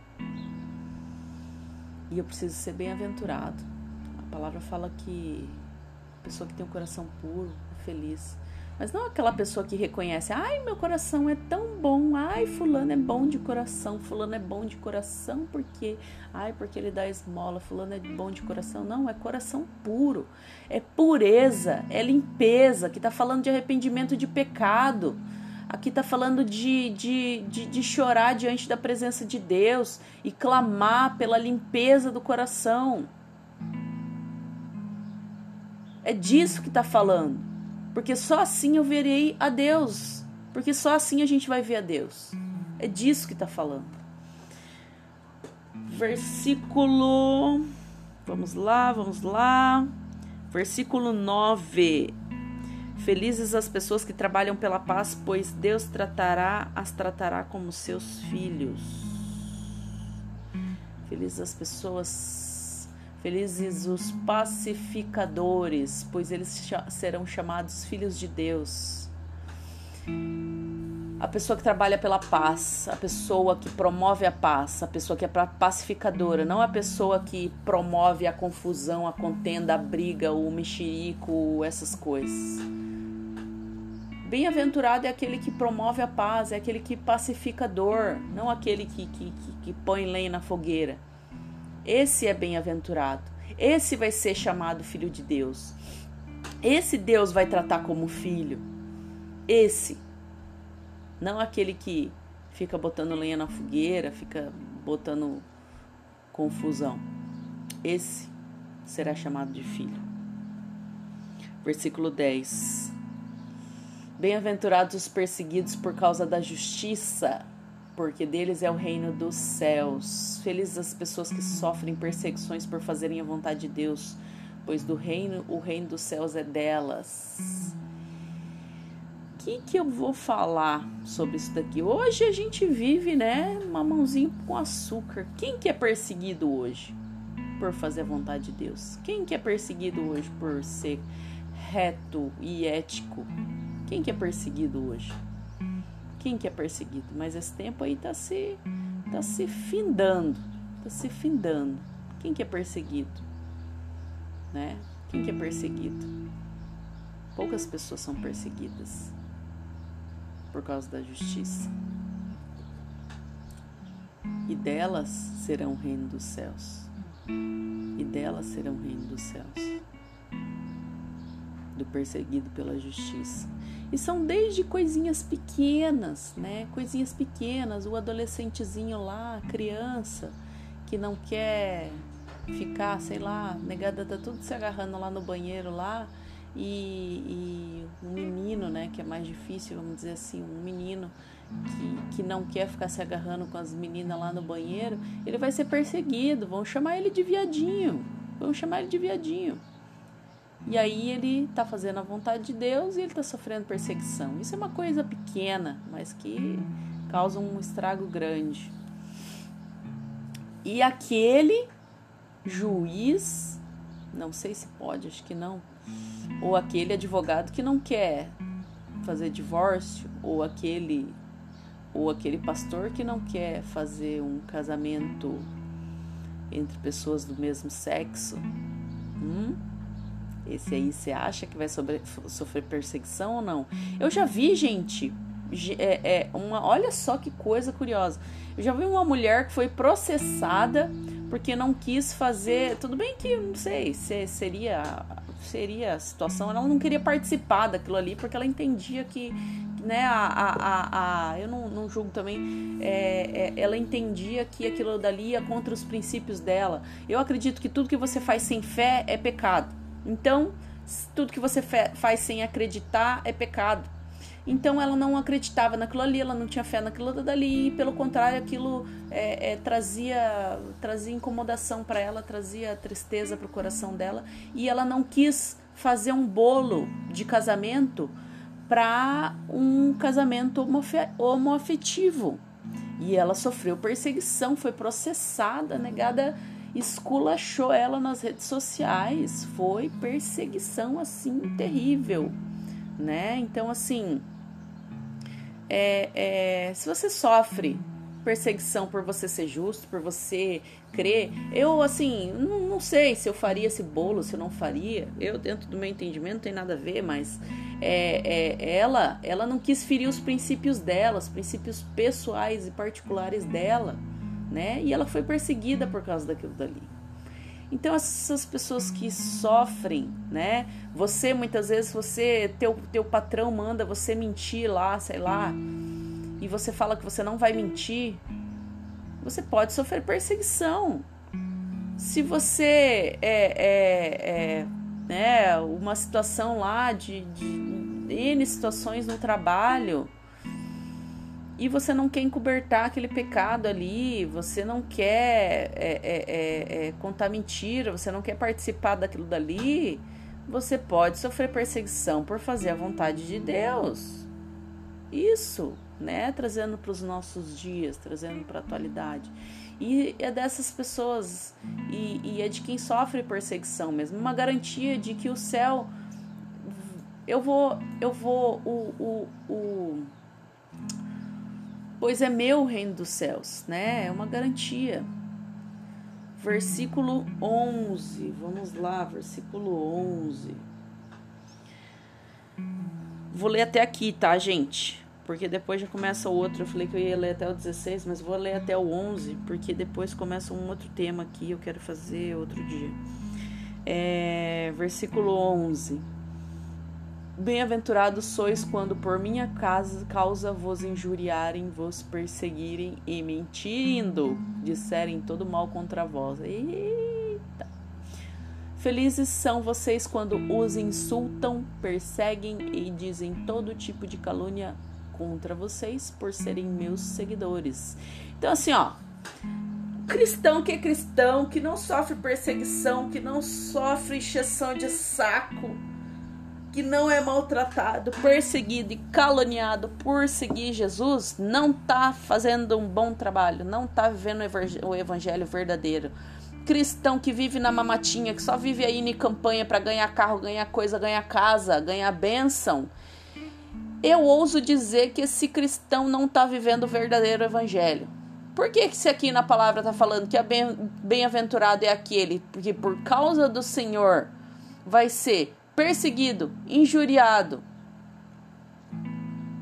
E eu preciso ser bem-aventurado. A palavra fala que a pessoa que tem um coração puro é feliz. Mas não aquela pessoa que reconhece, ai, meu coração é tão bom, ai, fulano é bom de coração, fulano é bom de coração porque, ai, porque ele dá esmola, fulano é bom de coração. Não, é coração puro, é pureza, é limpeza, que está falando de arrependimento de pecado. Aqui está falando de, de, de, de chorar diante da presença de Deus e clamar pela limpeza do coração. É disso que está falando. Porque só assim eu verei a Deus. Porque só assim a gente vai ver a Deus. É disso que está falando. Versículo. Vamos lá, vamos lá. Versículo 9. Felizes as pessoas que trabalham pela paz, pois Deus tratará, as tratará como seus filhos. Felizes as pessoas Felizes os pacificadores, pois eles serão chamados filhos de Deus. A pessoa que trabalha pela paz, a pessoa que promove a paz, a pessoa que é pacificadora, não a pessoa que promove a confusão, a contenda, a briga, o mexerico, essas coisas. Bem-aventurado é aquele que promove a paz, é aquele que pacifica a dor, não aquele que, que, que, que põe lenha na fogueira. Esse é bem-aventurado. Esse vai ser chamado filho de Deus. Esse Deus vai tratar como filho. Esse. Não aquele que fica botando lenha na fogueira, fica botando confusão. Esse será chamado de filho. Versículo 10. Bem-aventurados os perseguidos por causa da justiça porque deles é o reino dos céus. Felizes as pessoas que sofrem perseguições por fazerem a vontade de Deus, pois do reino, o reino dos céus é delas. O que, que eu vou falar sobre isso daqui? Hoje a gente vive, né, mamãozinho com açúcar. Quem que é perseguido hoje por fazer a vontade de Deus? Quem que é perseguido hoje por ser reto e ético? Quem que é perseguido hoje? Quem que é perseguido, mas esse tempo aí está se, tá se findando, está se findando. Quem que é perseguido? Né? Quem que é perseguido? Poucas pessoas são perseguidas por causa da justiça. E delas serão o reino dos céus. E delas serão o reino dos céus. Do perseguido pela justiça. E são desde coisinhas pequenas, né? Coisinhas pequenas, o adolescentezinho lá, criança, que não quer ficar, sei lá, negada, tá tudo se agarrando lá no banheiro lá. E, e um menino, né, que é mais difícil, vamos dizer assim, um menino que, que não quer ficar se agarrando com as meninas lá no banheiro, ele vai ser perseguido, vão chamar ele de viadinho, vão chamar ele de viadinho. E aí ele está fazendo a vontade de Deus e ele está sofrendo perseguição. Isso é uma coisa pequena, mas que causa um estrago grande. E aquele juiz, não sei se pode, acho que não, ou aquele advogado que não quer fazer divórcio, ou aquele ou aquele pastor que não quer fazer um casamento entre pessoas do mesmo sexo. Hum? Esse aí você acha que vai sobre, sofrer perseguição ou não? Eu já vi, gente, é, é, uma, olha só que coisa curiosa. Eu já vi uma mulher que foi processada porque não quis fazer. Tudo bem que não sei se seria seria a situação. Ela não queria participar daquilo ali porque ela entendia que né, a, a, a, a eu não, não julgo também, é, é, ela entendia que aquilo dali ia contra os princípios dela. Eu acredito que tudo que você faz sem fé é pecado. Então, tudo que você faz sem acreditar é pecado. Então ela não acreditava naquilo ali, ela não tinha fé naquilo dali, e pelo contrário, aquilo é, é, trazia, trazia incomodação para ela, trazia tristeza para o coração dela, e ela não quis fazer um bolo de casamento para um casamento homoafetivo. E ela sofreu perseguição, foi processada, negada esculachou ela nas redes sociais. Foi perseguição assim terrível, né? Então, assim, é, é, se você sofre perseguição por você ser justo, por você crer. Eu, assim, não, não, sei se eu faria esse bolo, se eu não faria. Eu, dentro do meu entendimento, não tem nada a ver, mas é, é, ela, ela não quis ferir os princípios dela, os princípios pessoais e particulares dela, né? E ela foi perseguida por causa daquilo dali. Então essas pessoas que sofrem, né? Você muitas vezes você teu teu patrão manda você mentir lá, sei lá, e você fala que você não vai mentir, você pode sofrer perseguição. Se você é, é, é né, uma situação lá de, de N situações no trabalho e você não quer encobertar aquele pecado ali, você não quer é, é, é, é contar mentira, você não quer participar daquilo dali, você pode sofrer perseguição por fazer a vontade de Deus. Isso né? Trazendo para os nossos dias, trazendo para a atualidade. E é dessas pessoas, e, e, é de quem sofre perseguição mesmo, uma garantia de que o céu. Eu vou, eu vou, o, o, o pois é meu o reino dos céus, né? É uma garantia. Versículo 11, vamos lá, versículo 11. Vou ler até aqui, tá, gente? porque depois já começa o outro. Eu falei que eu ia ler até o 16, mas vou ler até o 11, porque depois começa um outro tema aqui, eu quero fazer outro dia. É, versículo 11. Bem-aventurados sois quando por minha causa vos injuriarem, vos perseguirem e mentindo, disserem todo mal contra vós. Eita! Felizes são vocês quando os insultam, perseguem e dizem todo tipo de calúnia contra vocês por serem meus seguidores. Então, assim, ó, cristão que é cristão, que não sofre perseguição, que não sofre encheção de saco, que não é maltratado, perseguido e caluniado por seguir Jesus, não tá fazendo um bom trabalho, não tá vivendo o evangelho verdadeiro. Cristão que vive na mamatinha, que só vive aí em campanha para ganhar carro, ganhar coisa, ganhar casa, ganhar bênção eu ouso dizer que esse cristão não está vivendo o verdadeiro evangelho. Por que, que se aqui na palavra está falando que é bem-aventurado é aquele que por causa do Senhor vai ser perseguido, injuriado,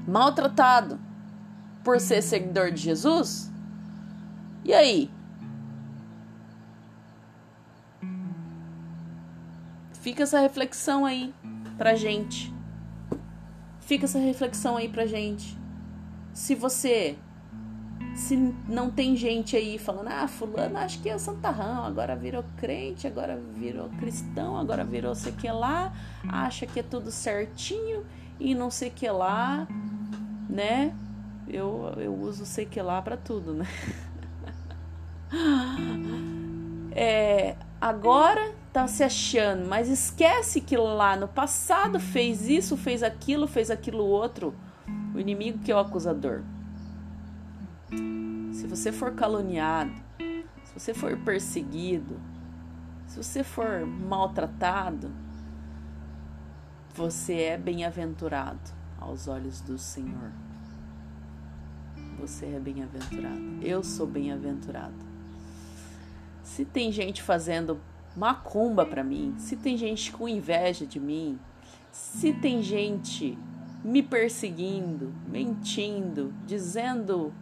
maltratado por ser seguidor de Jesus? E aí? Fica essa reflexão aí pra gente. Fica essa reflexão aí pra gente. Se você se não tem gente aí falando, ah, fulano acho que é santarrão, agora virou crente, agora virou cristão, agora virou sei que lá, acha que é tudo certinho e não sei que lá, né? Eu, eu uso sei que lá para tudo, né? <laughs> é, agora tá se achando, mas esquece que lá no passado fez isso, fez aquilo, fez aquilo outro. O inimigo que é o acusador. Se você for caluniado, se você for perseguido, se você for maltratado, você é bem-aventurado aos olhos do Senhor. Você é bem-aventurado. Eu sou bem-aventurado. Se tem gente fazendo macumba para mim, se tem gente com inveja de mim, se tem gente me perseguindo, mentindo, dizendo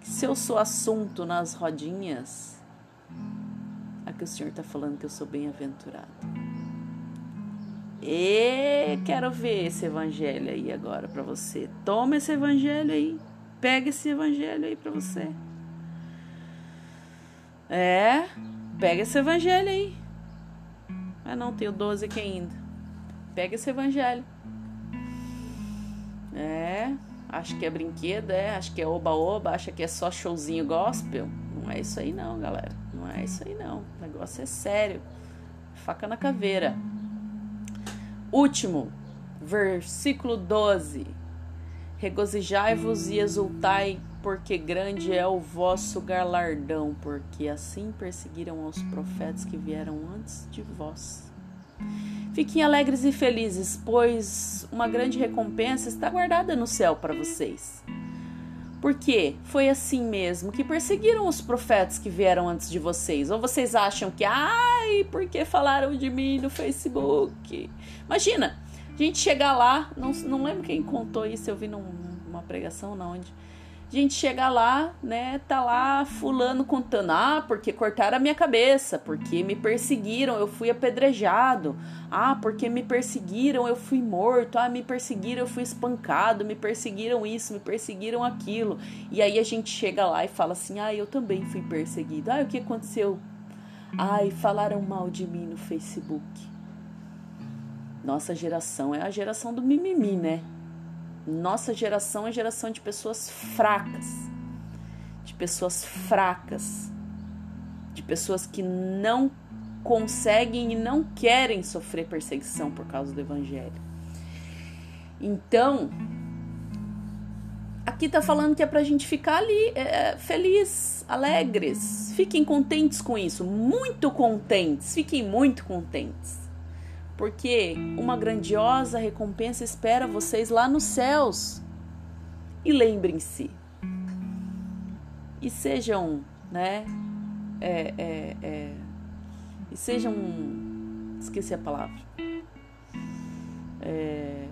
que se eu sou assunto nas rodinhas, aqui o Senhor está falando que eu sou bem-aventurado. E quero ver esse evangelho aí agora para você. Toma esse evangelho aí. Pega esse evangelho aí para você. É. Pega esse evangelho aí. Ah, não, tenho 12 aqui ainda. Pega esse evangelho. É, acho que é brinquedo, é, acho que é oba-oba, acha que é só showzinho gospel. Não é isso aí não, galera. Não é isso aí não. O negócio é sério. Faca na caveira. Último, versículo 12. Regozijai-vos e exultai porque grande é o vosso galardão, porque assim perseguiram os profetas que vieram antes de vós. Fiquem alegres e felizes, pois uma grande recompensa está guardada no céu para vocês. Porque foi assim mesmo que perseguiram os profetas que vieram antes de vocês. Ou vocês acham que, ai, porque falaram de mim no Facebook? Imagina, a gente chegar lá, não, não lembro quem contou isso, eu vi numa pregação, não onde a gente chega lá, né? Tá lá fulano contando, ah, porque cortaram a minha cabeça, porque me perseguiram, eu fui apedrejado. Ah, porque me perseguiram, eu fui morto. Ah, me perseguiram, eu fui espancado, me perseguiram isso, me perseguiram aquilo. E aí a gente chega lá e fala assim: "Ah, eu também fui perseguido. Ah, o que aconteceu? Ai, falaram mal de mim no Facebook." Nossa geração é a geração do mimimi, né? Nossa geração é geração de pessoas fracas, de pessoas fracas, de pessoas que não conseguem e não querem sofrer perseguição por causa do evangelho. Então, aqui tá falando que é pra gente ficar ali é, feliz, alegres. Fiquem contentes com isso, muito contentes, fiquem muito contentes porque uma grandiosa recompensa espera vocês lá nos céus. E lembrem-se, e sejam, né? É, é, é, e sejam. Esqueci a palavra. É,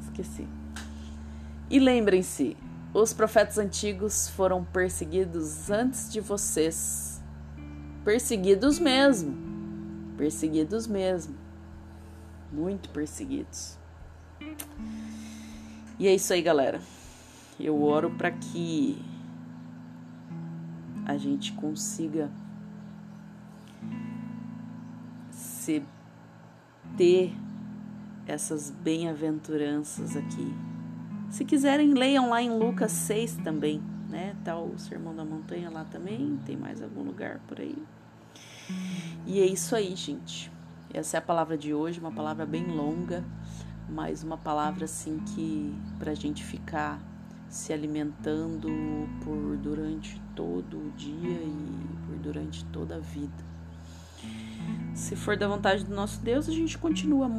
esqueci. E lembrem-se, os profetas antigos foram perseguidos antes de vocês. Perseguidos mesmo perseguidos mesmo, muito perseguidos. E é isso aí, galera. Eu oro para que a gente consiga se ter essas bem-aventuranças aqui. Se quiserem, leiam lá em Lucas 6 também, né? Tá o Sermão da Montanha lá também, tem mais algum lugar por aí. E é isso aí, gente. Essa é a palavra de hoje, uma palavra bem longa, mas uma palavra assim que pra gente ficar se alimentando por durante todo o dia e por durante toda a vida. Se for da vontade do nosso Deus, a gente continua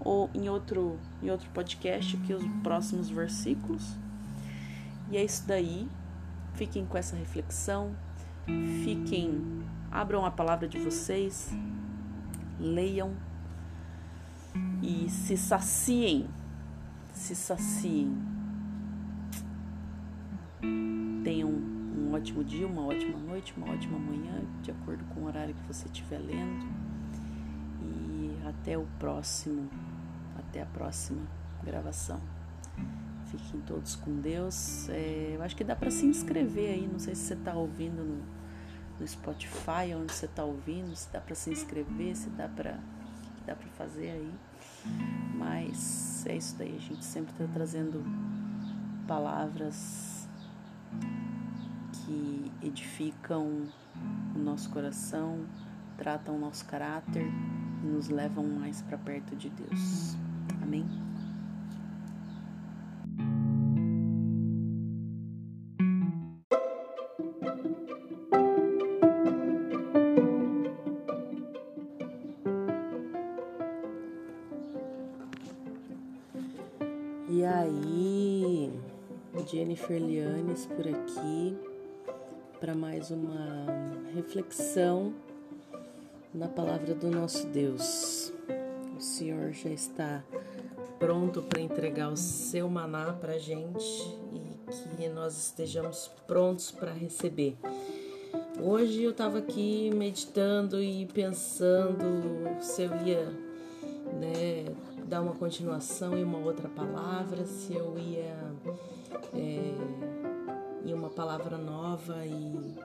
ou em outro em outro podcast aqui os próximos versículos. E é isso daí. Fiquem com essa reflexão. Fiquem Abram a palavra de vocês, leiam e se saciem. Se saciem. Tenham um ótimo dia, uma ótima noite, uma ótima manhã, de acordo com o horário que você estiver lendo. E até o próximo, até a próxima gravação. Fiquem todos com Deus. É, eu acho que dá para se inscrever aí. Não sei se você está ouvindo no no Spotify, onde você está ouvindo, se dá para se inscrever, se dá para dá para fazer aí. Mas é isso daí, a gente sempre está trazendo palavras que edificam o nosso coração, tratam o nosso caráter e nos levam mais para perto de Deus. Amém? Por aqui para mais uma reflexão na palavra do nosso Deus. O Senhor já está pronto para entregar o seu maná para a gente e que nós estejamos prontos para receber. Hoje eu estava aqui meditando e pensando se eu ia né, dar uma continuação em uma outra palavra, se eu ia é, em uma palavra nova e,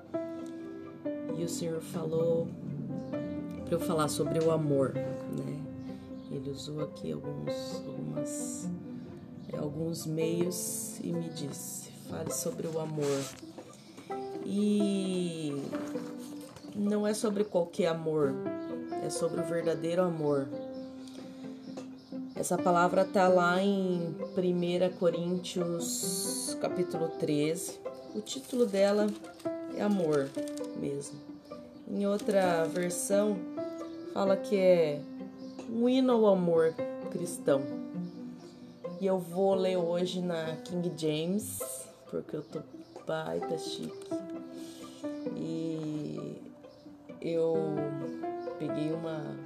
e o Senhor falou para eu falar sobre o amor, né? Ele usou aqui alguns, algumas, é, alguns meios e me disse: fale sobre o amor. E não é sobre qualquer amor, é sobre o verdadeiro amor essa palavra está lá em 1 Coríntios capítulo 13. O título dela é Amor mesmo. Em outra versão fala que é um hino ao amor cristão. E eu vou ler hoje na King James, porque eu tô baita chique. E eu peguei uma,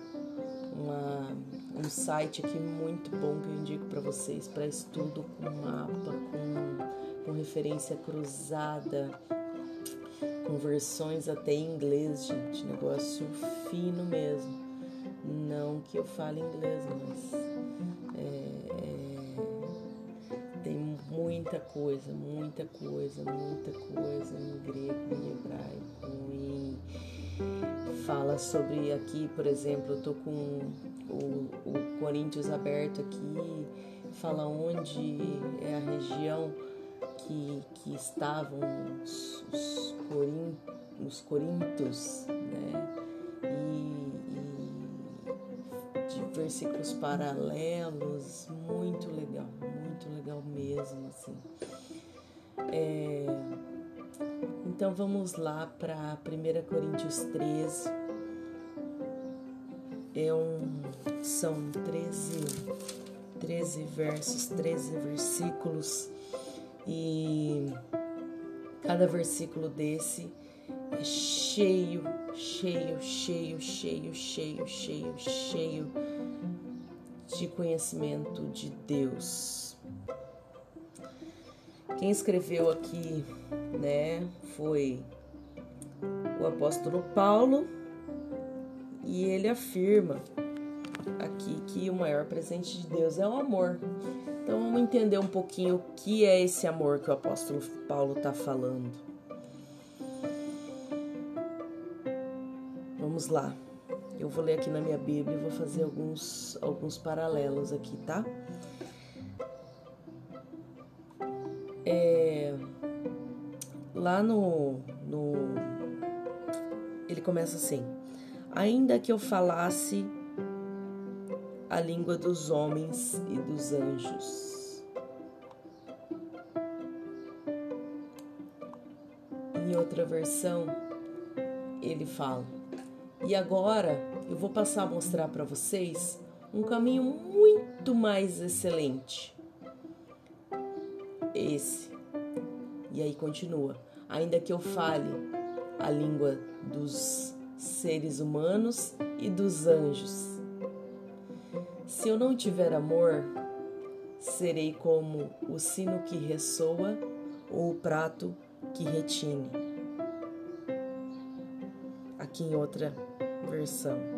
uma um site aqui muito bom que eu indico para vocês para estudo com mapa, com, com referência cruzada, com versões até em inglês, gente. Negócio fino mesmo. Não que eu fale inglês, mas muita coisa, muita coisa, muita coisa em grego, em hebraico, em fala sobre aqui, por exemplo, eu tô com o, o Coríntios aberto aqui, fala onde é a região que, que estavam os, os, corin, os corintos, né? E, e de versículos paralelos, muito legal, muito legal mesmo, assim. É, então vamos lá para 1 Coríntios 13. É um, são 13, 13 versos, 13 versículos, e cada versículo desse é cheio, cheio, cheio, cheio, cheio, cheio, cheio de conhecimento de Deus. Quem escreveu aqui, né, foi o apóstolo Paulo e ele afirma aqui que o maior presente de Deus é o amor. Então vamos entender um pouquinho o que é esse amor que o apóstolo Paulo está falando. Vamos lá. Eu vou ler aqui na minha Bíblia e vou fazer alguns, alguns paralelos aqui, tá? É, lá no, no. Ele começa assim: Ainda que eu falasse a língua dos homens e dos anjos. Em outra versão, ele fala: e agora eu vou passar a mostrar para vocês um caminho muito mais excelente. Esse. E aí continua. Ainda que eu fale a língua dos seres humanos e dos anjos. Se eu não tiver amor, serei como o sino que ressoa ou o prato que retine. Aqui em outra versão.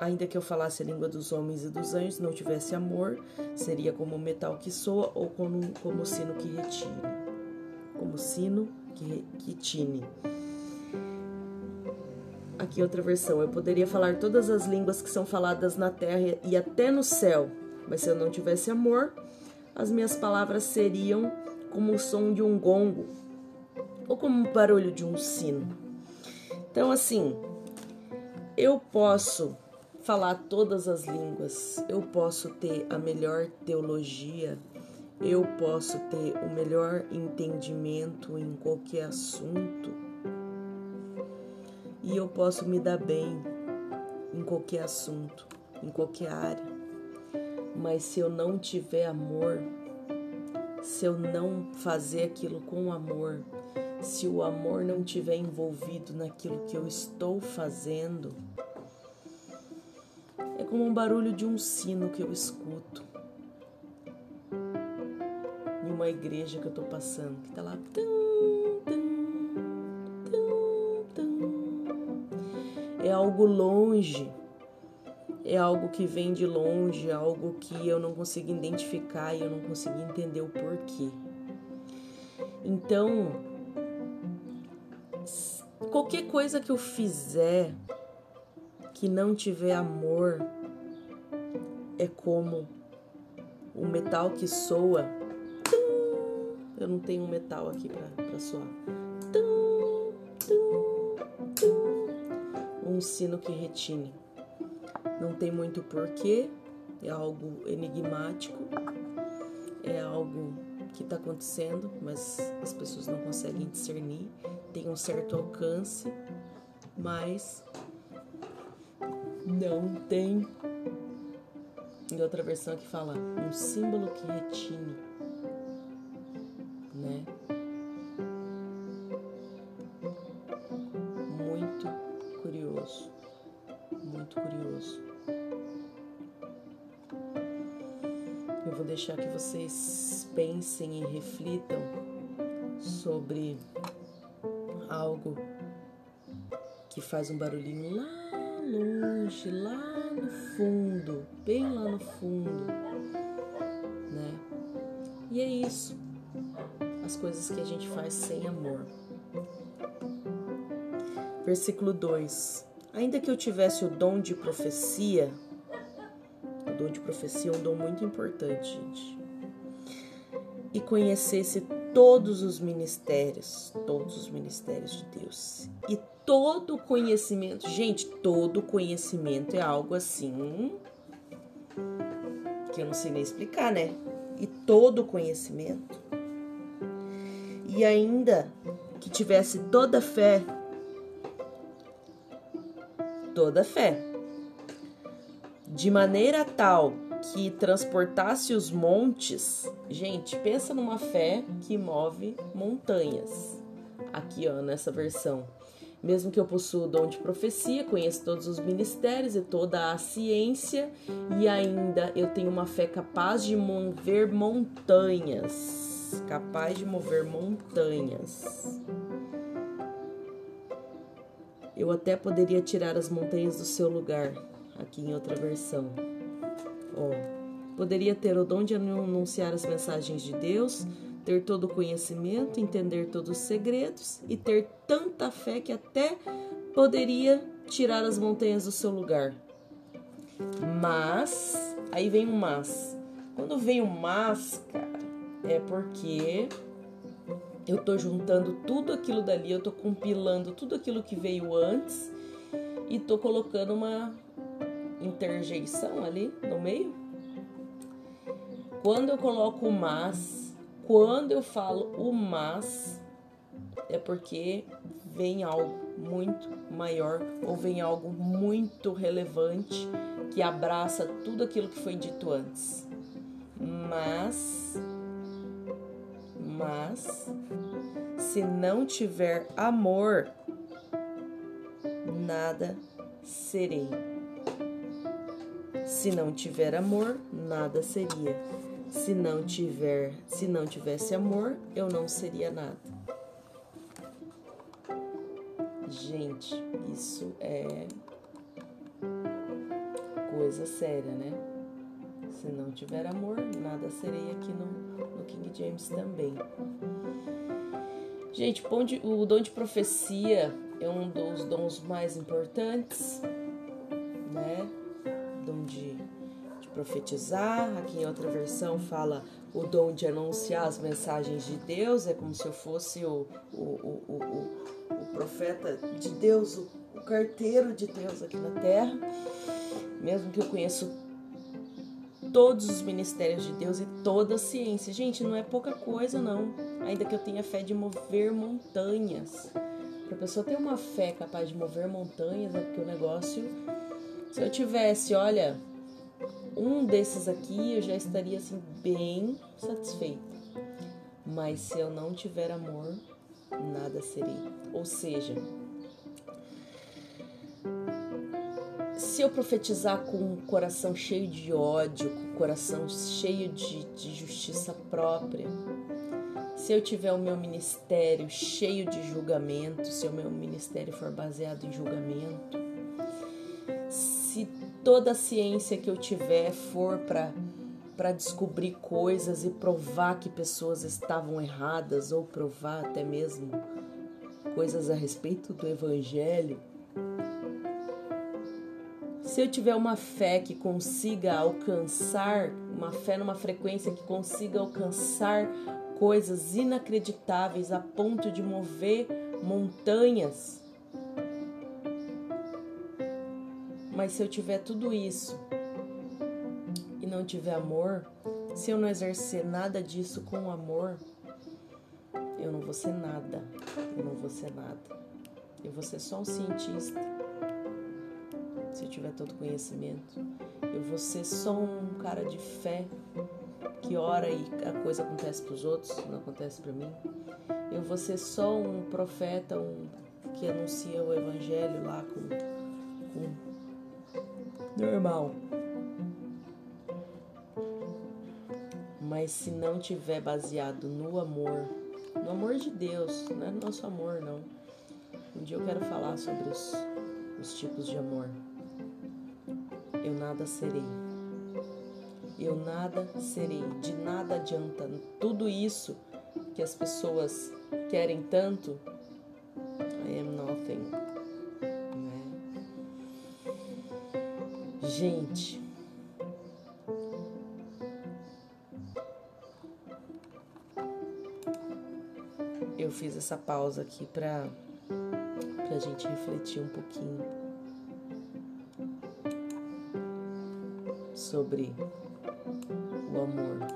Ainda que eu falasse a língua dos homens e dos anjos, não tivesse amor, seria como metal que soa ou como, como sino que retine. Como sino que, que tine. Aqui outra versão. Eu poderia falar todas as línguas que são faladas na terra e até no céu, mas se eu não tivesse amor, as minhas palavras seriam como o som de um gongo ou como o barulho de um sino. Então, assim, eu posso falar todas as línguas, eu posso ter a melhor teologia, eu posso ter o melhor entendimento em qualquer assunto e eu posso me dar bem em qualquer assunto, em qualquer área. Mas se eu não tiver amor, se eu não fazer aquilo com amor, se o amor não tiver envolvido naquilo que eu estou fazendo, como um barulho de um sino que eu escuto em uma igreja que eu estou passando, que está lá. É algo longe, é algo que vem de longe, é algo que eu não consigo identificar e eu não consigo entender o porquê. Então, qualquer coisa que eu fizer que não tiver amor é como o metal que soa. Eu não tenho um metal aqui para soar. Um sino que retine. Não tem muito porquê, é algo enigmático, é algo que está acontecendo, mas as pessoas não conseguem discernir, tem um certo alcance, mas não tem Em outra versão que fala um símbolo que retine, né? Muito curioso, muito curioso. Eu vou deixar que vocês pensem e reflitam sobre algo que faz um barulhinho lá longe, lá no fundo, bem lá no fundo, né? E é isso. As coisas que a gente faz sem amor. Versículo 2: Ainda que eu tivesse o dom de profecia, o dom de profecia é um dom muito importante, gente, e conhecesse todos os ministérios, todos os ministérios de Deus. E todo conhecimento, gente, todo conhecimento é algo assim que eu não sei nem explicar, né? E todo conhecimento. E ainda que tivesse toda fé, toda fé, de maneira tal que transportasse os montes. Gente, pensa numa fé que move montanhas. Aqui, ó, nessa versão. Mesmo que eu possua o dom de profecia, conheço todos os ministérios e toda a ciência, e ainda eu tenho uma fé capaz de mover montanhas. Capaz de mover montanhas. Eu até poderia tirar as montanhas do seu lugar, aqui em outra versão. Ó, poderia ter o dom de anunciar as mensagens de Deus, ter todo o conhecimento, entender todos os segredos e ter tanta fé que até poderia tirar as montanhas do seu lugar. Mas, aí vem o mas. Quando vem o mas, cara, é porque eu tô juntando tudo aquilo dali, eu tô compilando tudo aquilo que veio antes e tô colocando uma interjeição ali no meio. Quando eu coloco o mas, quando eu falo o mas, é porque vem algo muito maior ou vem algo muito relevante que abraça tudo aquilo que foi dito antes. Mas, mas, se não tiver amor, nada serei. Se não tiver amor, nada seria. Se não tiver, se não tivesse amor, eu não seria nada. Gente, isso é coisa séria, né? Se não tiver amor, nada serei aqui no, no King James também. Gente, o dom de profecia é um dos dons mais importantes, né? Profetizar, aqui em outra versão fala o dom de anunciar as mensagens de Deus, é como se eu fosse o, o, o, o, o profeta de Deus, o, o carteiro de Deus aqui na terra. Mesmo que eu conheço todos os ministérios de Deus e toda a ciência. Gente, não é pouca coisa, não. Ainda que eu tenha fé de mover montanhas. Para a pessoa ter uma fé capaz de mover montanhas, é porque o negócio se eu tivesse, olha, um desses aqui, eu já estaria assim bem satisfeita. Mas se eu não tiver amor, nada serei. Ou seja, se eu profetizar com o coração cheio de ódio, com o coração cheio de, de justiça própria, se eu tiver o meu ministério cheio de julgamento, se o meu ministério for baseado em julgamento, se toda a ciência que eu tiver for para para descobrir coisas e provar que pessoas estavam erradas ou provar até mesmo coisas a respeito do evangelho, se eu tiver uma fé que consiga alcançar, uma fé numa frequência que consiga alcançar coisas inacreditáveis a ponto de mover montanhas, Mas se eu tiver tudo isso e não tiver amor, se eu não exercer nada disso com amor, eu não vou ser nada. Eu não vou ser nada. Eu vou ser só um cientista. Se eu tiver todo conhecimento. Eu vou ser só um cara de fé que ora e a coisa acontece para os outros, não acontece para mim. Eu vou ser só um profeta um, que anuncia o evangelho lá com, normal. Mas se não tiver baseado no amor, no amor de Deus, não é no nosso amor, não. Um dia eu quero falar sobre os, os tipos de amor. Eu nada serei. Eu nada serei. De nada adianta. Tudo isso que as pessoas querem tanto, Gente, eu fiz essa pausa aqui para a gente refletir um pouquinho sobre o amor,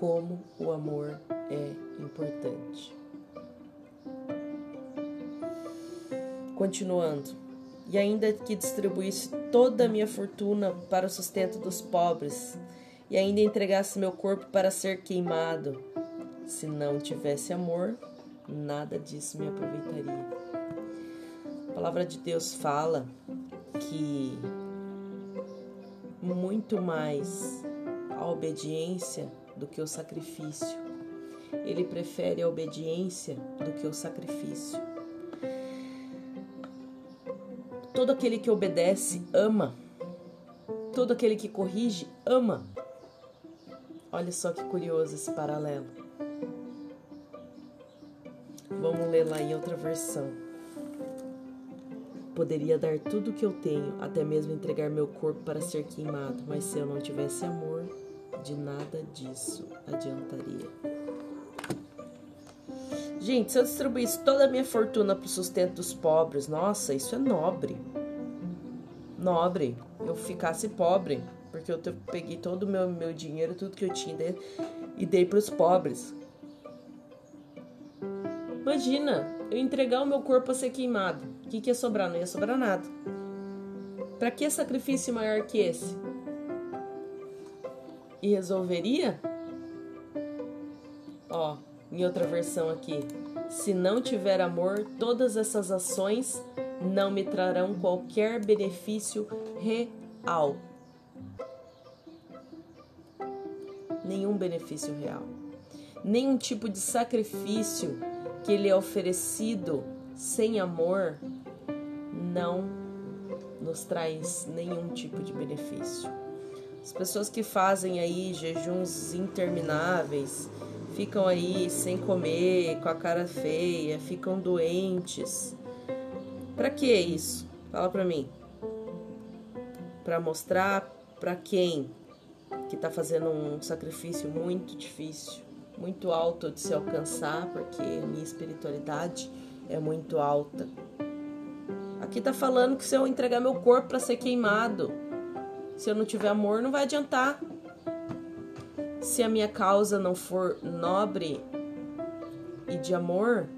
como o amor é importante. Continuando, e ainda que distribuísse toda a minha fortuna para o sustento dos pobres, e ainda entregasse meu corpo para ser queimado, se não tivesse amor, nada disso me aproveitaria. A palavra de Deus fala que muito mais a obediência do que o sacrifício. Ele prefere a obediência do que o sacrifício. Todo aquele que obedece ama. Todo aquele que corrige ama. Olha só que curioso esse paralelo. Vamos ler lá em outra versão. Poderia dar tudo o que eu tenho, até mesmo entregar meu corpo para ser queimado, mas se eu não tivesse amor, de nada disso adiantaria. Gente, se eu distribuísse toda a minha fortuna para o sustento dos pobres, nossa, isso é nobre. Nobre. Eu ficasse pobre, porque eu peguei todo o meu, meu dinheiro, tudo que eu tinha e dei para os pobres. Imagina, eu entregar o meu corpo a ser queimado. O que, que ia sobrar? Não ia sobrar nada. Para que sacrifício maior que esse? e resolveria? Ó, em outra versão aqui. Se não tiver amor, todas essas ações não me trarão qualquer benefício real. Nenhum benefício real. Nenhum tipo de sacrifício que lhe é oferecido sem amor não nos traz nenhum tipo de benefício. As pessoas que fazem aí jejuns intermináveis, ficam aí sem comer, com a cara feia, ficam doentes. Para que isso? Fala para mim. Para mostrar para quem que tá fazendo um sacrifício muito difícil, muito alto de se alcançar, porque minha espiritualidade é muito alta. Aqui tá falando que se eu entregar meu corpo para ser queimado, se eu não tiver amor, não vai adiantar. Se a minha causa não for nobre e de amor,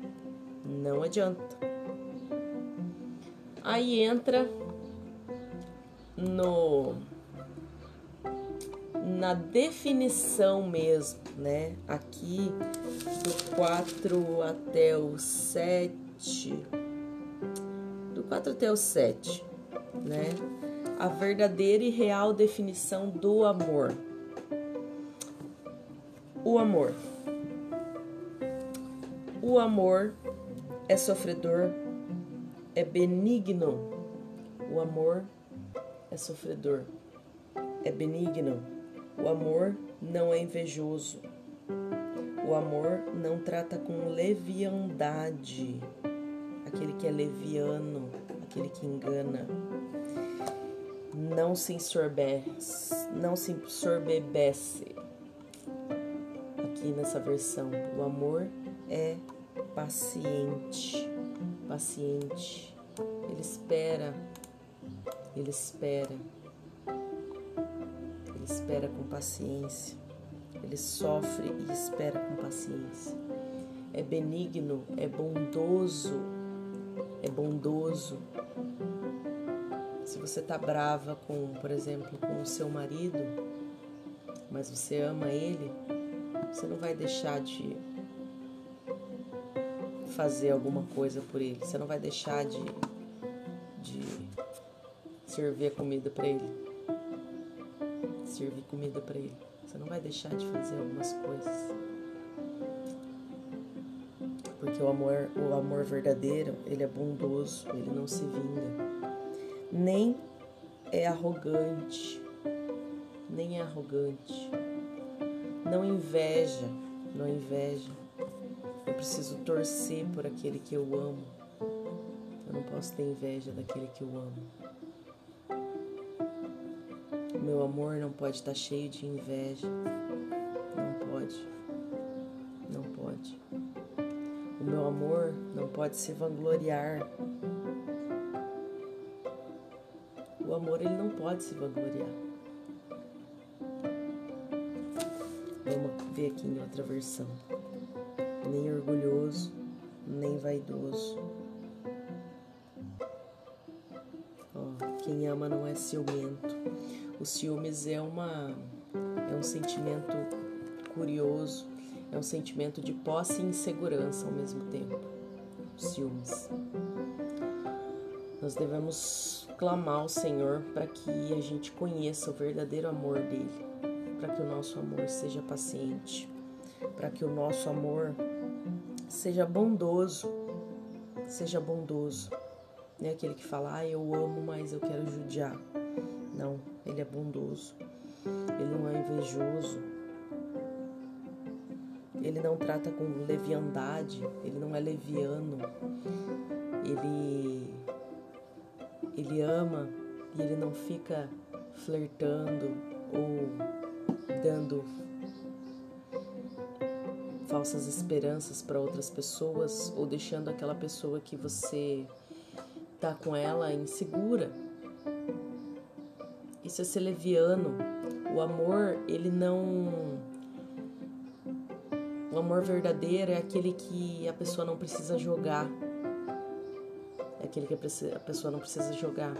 não adianta. Aí entra no na definição mesmo, né? Aqui do 4 até o 7. Do 4 até o 7, né? a verdadeira e real definição do amor. O amor. O amor é sofredor, é benigno. O amor é sofredor, é benigno. O amor não é invejoso. O amor não trata com leviandade aquele que é leviano, aquele que engana não se ensorbece, não se ensorbebece. Aqui nessa versão, o amor é paciente, paciente. Ele espera, ele espera, ele espera com paciência. Ele sofre e espera com paciência. É benigno, é bondoso, é bondoso, Se você tá brava com, por exemplo, com o seu marido, mas você ama ele, você não vai deixar de fazer alguma coisa por ele. Você não vai deixar de, de servir a comida para ele. Servir comida para ele. Você não vai deixar de fazer algumas coisas. Porque o amor, o amor verdadeiro, ele é bondoso, ele não se vinga. Nem é arrogante, nem é arrogante. Não inveja, não inveja. Eu preciso torcer por aquele que eu amo. Eu não posso ter inveja daquele que eu amo. O meu amor não pode estar cheio de inveja. Não pode. Não pode. O meu amor não pode se vangloriar. O amor ele não pode se vangloriar. Aqui em outra versão. Nem orgulhoso, nem vaidoso. Quem ama não é ciumento. O ciúmes é uma é um sentimento curioso, é um sentimento de posse e insegurança ao mesmo tempo. Ciúmes. Nós devemos clamar ao Senhor para que a gente conheça o verdadeiro amor dele, para que o nosso amor seja paciente, para que o nosso amor seja bondoso, seja bondoso. Não é aquele que fala, ah, eu amo, mas eu quero judiar. Não, ele é bondoso, ele não é invejoso, ele não trata com leviandade, ele não é leviano, ele ele ama e ele não fica flertando ou dando falsas esperanças para outras pessoas ou deixando aquela pessoa que você tá com ela insegura. Isso é ser leviano. O amor, ele não o amor verdadeiro é aquele que a pessoa não precisa jogar aquele que a pessoa não precisa jogar.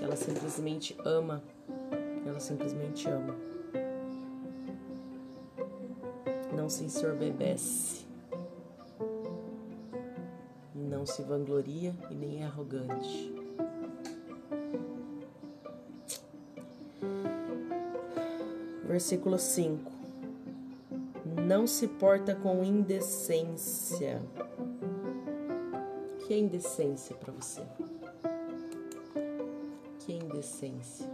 Ela simplesmente ama. Ela simplesmente ama. Não se ensorbebece. Não se vangloria e nem é arrogante. Versículo 5. Não se porta com indecência que é indecência para você? Que é indecência?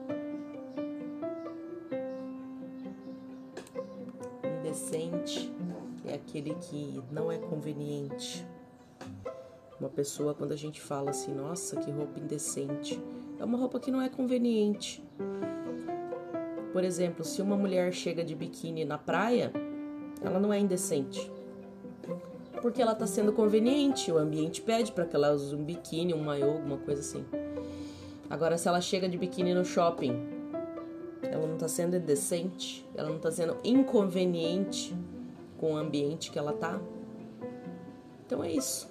Aquele que não é conveniente. Uma pessoa, quando a gente fala assim, nossa, que roupa indecente, é uma roupa que não é conveniente. Por exemplo, se uma mulher chega de biquíni na praia, ela não é indecente porque ela está sendo conveniente, o ambiente pede para que ela use um biquíni, um maiô, alguma coisa assim. Agora, se ela chega de biquíni no shopping, ela não está sendo decente, ela não está sendo inconveniente com o ambiente que ela tá. Então é isso.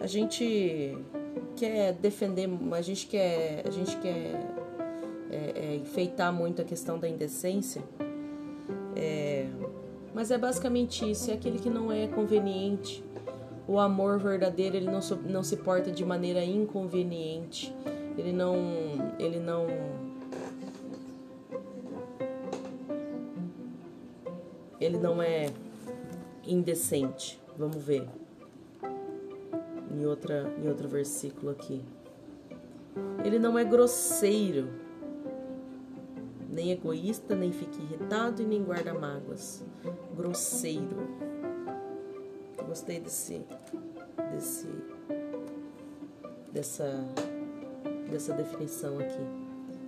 A gente quer defender, a gente quer, a gente quer é, é, enfeitar muito a questão da indecência. É, mas é basicamente isso, é aquele que não é conveniente. O amor verdadeiro, ele não, não se porta de maneira inconveniente. Ele não ele não ele não é indecente. Vamos ver. Em outra em outro versículo aqui. Ele não é grosseiro nem egoísta, nem fique irritado e nem guarda mágoas. Grosseiro. Gostei desse, desse, dessa, dessa definição aqui.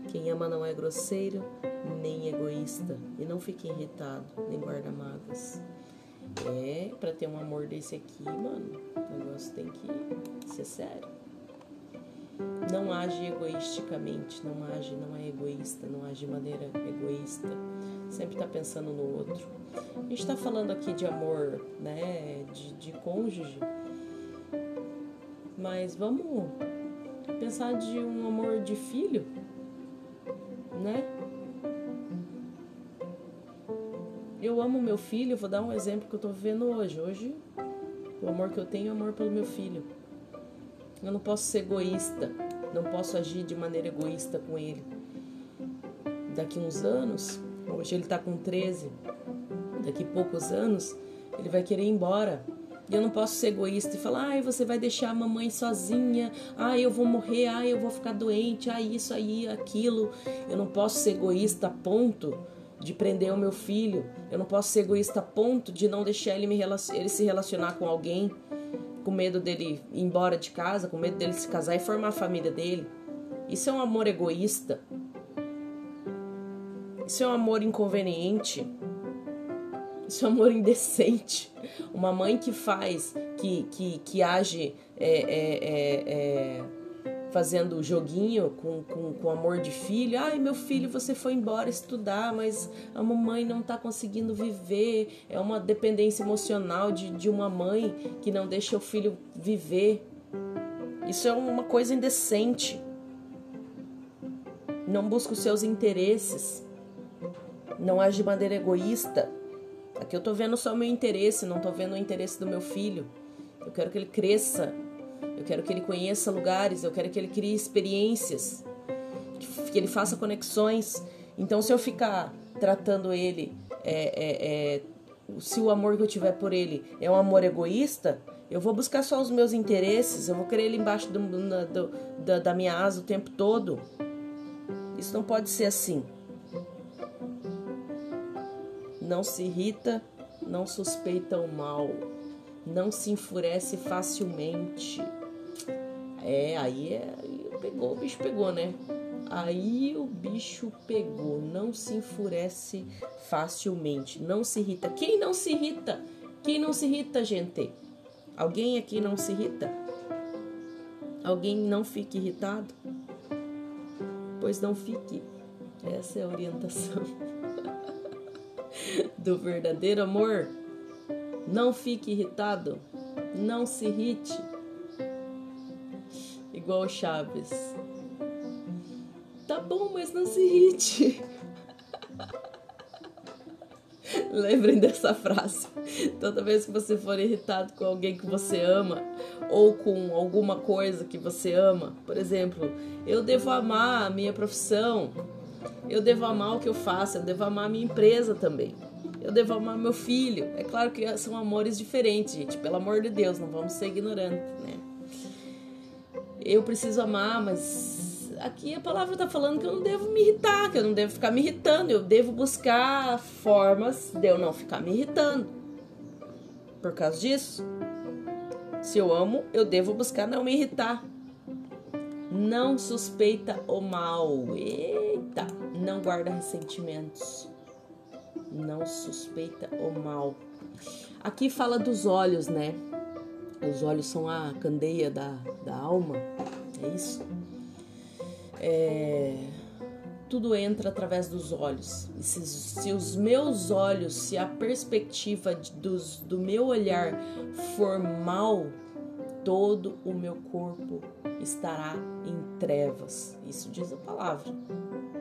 Quem ama não é grosseiro, nem egoísta. E não fica irritado, nem guarda mágoas. É, para ter um amor desse aqui, mano, o negócio tem que ser sério. Não age egoisticamente, não age, não é egoísta, não age de maneira egoísta, sempre está pensando no outro. A gente está falando aqui de amor, né, de, de cônjuge, mas vamos pensar de um amor de filho, né? Eu amo meu filho, vou dar um exemplo que eu tô vivendo hoje. Hoje, o amor que eu tenho é amor pelo meu filho. Eu não posso ser egoísta, não posso agir de maneira egoísta com ele. Daqui uns anos, hoje ele tá com 13, daqui poucos anos, ele vai querer ir embora. E eu não posso ser egoísta e falar, ai, você vai deixar a mamãe sozinha, ai, eu vou morrer, ai, eu vou ficar doente, ai, isso aí, aquilo. Eu não posso ser egoísta a ponto de prender o meu filho. Eu não posso ser egoísta a ponto de não deixar ele, me ele se relacionar com alguém, com medo dele ir embora de casa, com medo dele se casar e formar a família dele. Isso é um amor egoísta. Isso é um amor inconveniente. Isso é amor indecente. Uma mãe que faz, que, que, que age é, é, é, é fazendo joguinho com, com, com amor de filho. Ai, meu filho, você foi embora estudar, mas a mamãe não está conseguindo viver. É uma dependência emocional de, de uma mãe que não deixa o filho viver. Isso é uma coisa indecente. Não busca os seus interesses. Não age de maneira egoísta. Aqui eu tô vendo só o meu interesse, não tô vendo o interesse do meu filho. Eu quero que ele cresça eu quero que ele conheça lugares, eu quero que ele crie experiências, que ele faça conexões. Então, se eu ficar tratando ele, é, é, é, se o amor que eu tiver por ele é um amor egoísta, eu vou buscar só os meus interesses, eu vou querer ele embaixo do, na, do, da, da minha asa o tempo todo. Isso não pode ser assim. Não se irrita, não suspeita o mal, não se enfurece facilmente. É, aí, é, aí pegou, o bicho pegou, né? Aí o bicho pegou, não se enfurece facilmente, não se irrita. Quem não se irrita? Quem não se irrita, gente? Alguém aqui não se irrita? Alguém não fique irritado? Pois não fique. Essa é a orientação <laughs> do verdadeiro amor. Não fique irritado, não se irrite igual o Chaves. Tá bom, mas não se irrite. <laughs> Lembrem dessa frase. Toda vez que você for irritado com alguém que você ama ou com alguma coisa que você ama, por exemplo, eu devo amar a minha profissão, eu devo amar o que eu faço, eu devo amar a minha empresa também. Eu devo amar meu filho. É claro que são amores diferentes, gente. Pelo amor de Deus, não vamos ser ignorantes, né? eu preciso amar, mas aqui a palavra está falando que eu não devo me irritar, que eu não devo ficar me irritando, eu devo buscar formas de eu não ficar me irritando. Por causa disso, se eu amo, eu devo buscar não me irritar. Não suspeita o mal. Não guarda ressentimentos. Não suspeita o mal. Aqui fala dos olhos, né? Os olhos são a candeia da, da alma, é isso? É, tudo entra através dos olhos. E se, se, os meus olhos, se a perspectiva dos, do meu olhar for mal, todo o meu corpo estará em trevas. Isso diz a palavra.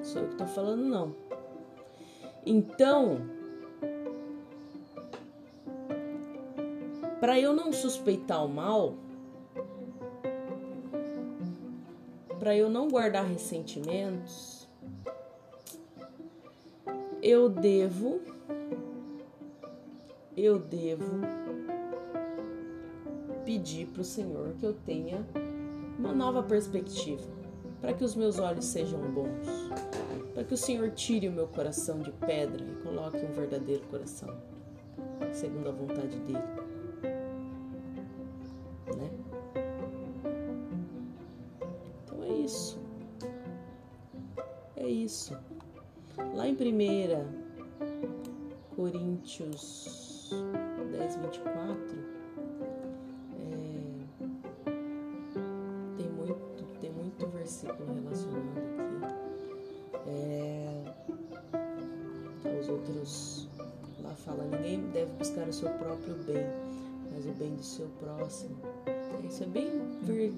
Sou eu que estou falando, não. Então, Para eu não suspeitar o mal, para eu não guardar ressentimentos, eu devo eu devo pedir para o Senhor que eu tenha uma nova perspectiva, para que os meus olhos sejam bons, para que o Senhor tire o meu coração de pedra e coloque um verdadeiro coração, segundo a vontade dele. isso. Lá em 1 Coríntios 10, 24, é, tem, muito, tem muito versículo relacionado outros lá fala, ninguém deve buscar o seu próprio bem, mas o bem do seu próximo. Isso é bem,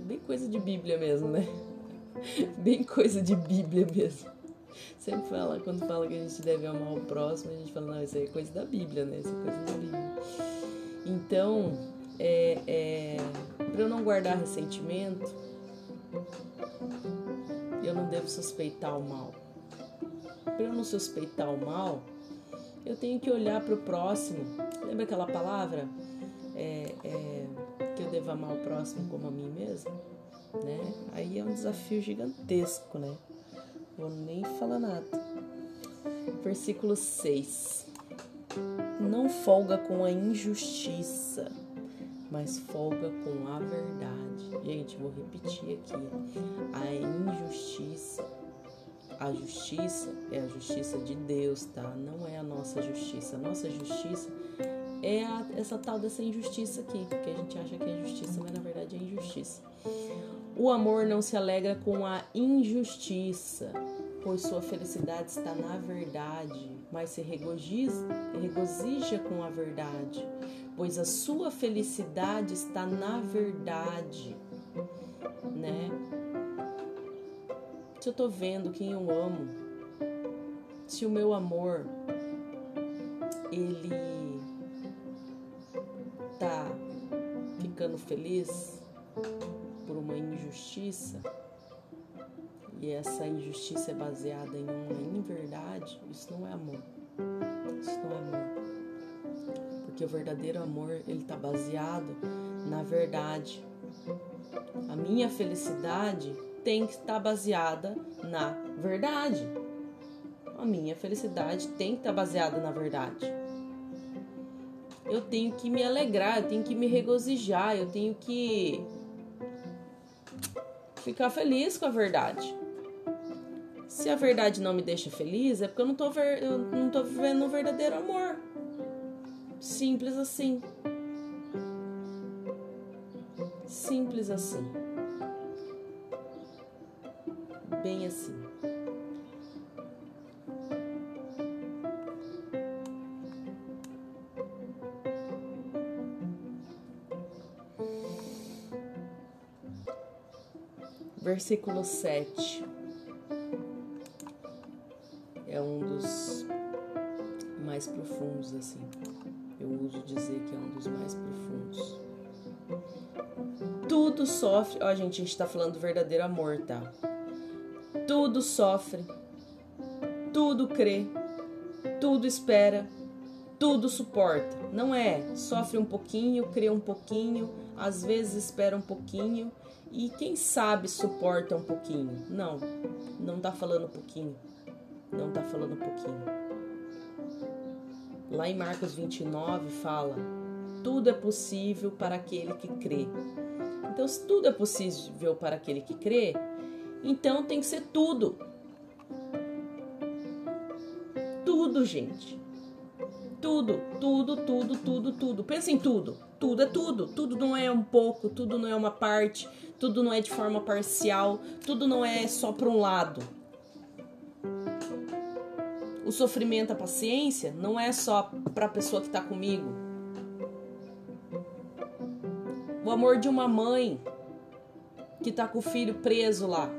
bem coisa de Bíblia mesmo, né? <laughs> bem coisa de Bíblia mesmo. Sempre fala, quando fala que a gente deve amar o próximo, a gente fala, não, isso aí é coisa da Bíblia, né? Isso é coisa da Bíblia. Então, é, é, para eu não guardar ressentimento, eu não devo suspeitar o mal. Para eu não suspeitar o mal, eu tenho que olhar para o próximo. Lembra aquela palavra? É, é, que eu devo amar o próximo como a mim mesmo? Né? Aí é um desafio gigantesco, né? Vou nem falar nada. Versículo 6. Não folga com a injustiça, mas folga com a verdade. Gente, vou repetir aqui. A injustiça, a justiça é a justiça de Deus, tá? Não é a nossa justiça. A nossa justiça é a, essa tal dessa injustiça aqui, que a gente acha que é justiça, mas na verdade é injustiça. O amor não se alegra com a injustiça, pois sua felicidade está na verdade, mas se regozija, regozija com a verdade, pois a sua felicidade está na verdade, né? Se eu tô vendo quem eu amo, se o meu amor ele tá ficando feliz, por uma injustiça e essa injustiça é baseada em uma inverdade, isso não é amor. Isso não é amor. Porque o verdadeiro amor, ele está baseado na verdade. A minha felicidade tem que estar baseada na verdade. A minha felicidade tem que estar baseada na verdade. Eu tenho que me alegrar, eu tenho que me regozijar, eu tenho que ficar feliz com a verdade. Se a verdade não me deixa feliz, é porque eu não tô, ver, eu não tô vivendo um verdadeiro amor. Simples assim. Simples assim. Bem assim. versículo 7 é um dos mais profundos, assim. Eu uso dizer que é um dos mais profundos. Tudo sofre. Ó, gente, a gente tá falando do verdadeiro amor, tá? Tudo sofre, tudo crê, tudo espera, tudo suporta. Não é sofre um pouquinho, crê um pouquinho, às vezes espera um pouquinho e quem sabe suporta um pouquinho. Não, não tá falando pouquinho. Não tá falando pouquinho. Lá em Marcos 29 fala: tudo é possível para aquele que crê. Então, se tudo é possível para aquele que crê, então tem que ser tudo. Tudo, gente. Tudo, tudo, tudo, tudo, tudo. Pensa em tudo. Tudo é tudo. Tudo não é um pouco, tudo não é uma parte, tudo não é de forma parcial, tudo não é só para um lado. O sofrimento, a paciência, não é só para a pessoa que está comigo. O amor de uma mãe que está com o filho preso lá.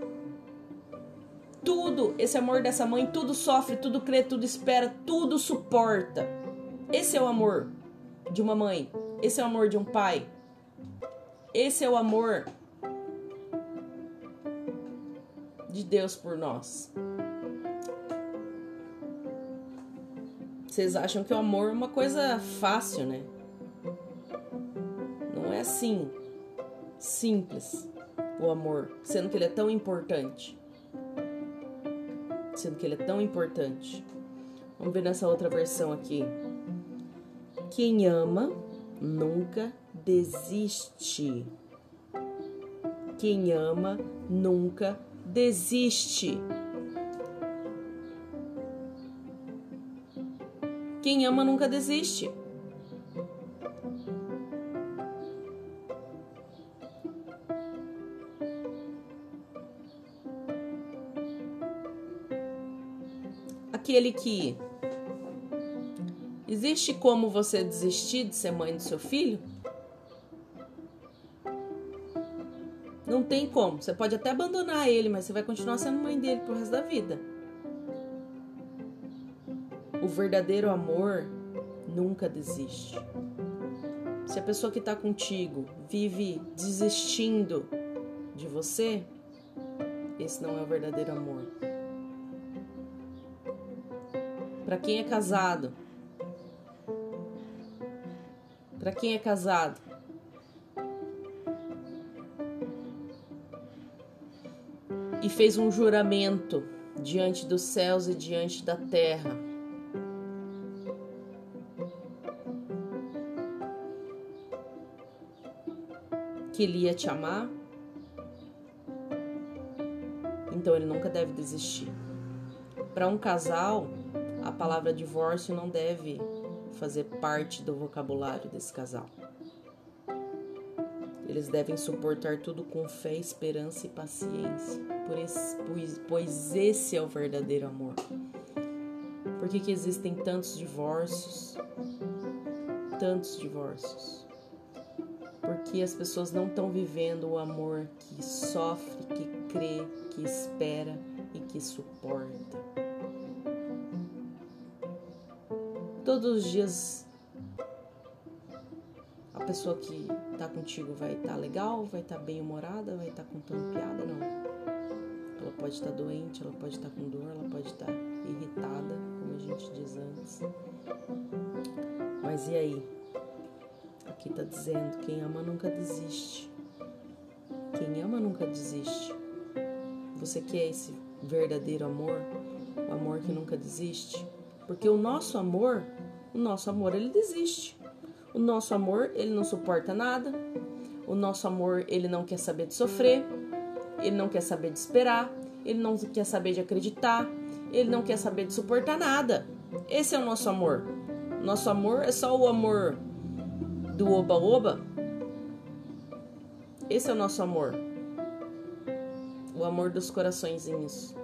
Tudo, esse amor dessa mãe, tudo sofre, tudo crê, tudo espera, tudo suporta. Esse é o amor de uma mãe. Esse é o amor de um pai. Esse é o amor de Deus por nós. Vocês acham que o amor é uma coisa fácil, né? Não é assim simples o amor, sendo que ele é tão importante. Sendo que ele é tão importante. Vamos ver nessa outra versão aqui. Quem ama nunca desiste. Quem ama nunca desiste. Quem ama nunca desiste. Aquele que existe como você desistir de ser mãe do seu filho? Não tem como. Você pode até abandonar ele, mas você vai continuar sendo mãe dele pro resto da vida. O verdadeiro amor nunca desiste. Se a pessoa que está contigo vive desistindo de você, esse não é o verdadeiro amor. Para quem é casado, para quem é casado, e fez um juramento diante dos céus e diante da terra. Que ele ia te amar, então ele nunca deve desistir. Para um casal, a palavra divórcio não deve fazer parte do vocabulário desse casal. Eles devem suportar tudo com fé, esperança e paciência, pois, pois esse é o verdadeiro amor. Por que, que existem tantos divórcios? Tantos divórcios porque as pessoas não estão vivendo o amor que sofre, que crê, que espera e que suporta. Todos os dias a pessoa que está contigo vai estar tá legal, vai estar tá bem humorada, vai estar tá contando piada, não. Ela pode estar tá doente, ela pode estar tá com dor, ela pode estar tá irritada, como a gente diz antes. Mas e aí? aqui está dizendo: quem ama nunca desiste. Quem ama nunca desiste. Você quer esse verdadeiro amor? O amor que nunca desiste? Porque o nosso amor, o nosso amor, ele desiste. O nosso amor, ele não suporta nada. O nosso amor, ele não quer saber de sofrer. Ele não quer saber de esperar. Ele não quer saber de acreditar. Ele não quer saber de suportar nada. Esse é o nosso amor. Nosso amor é só o amor do oba-oba, esse é o nosso amor. O amor dos coraçõezinhos.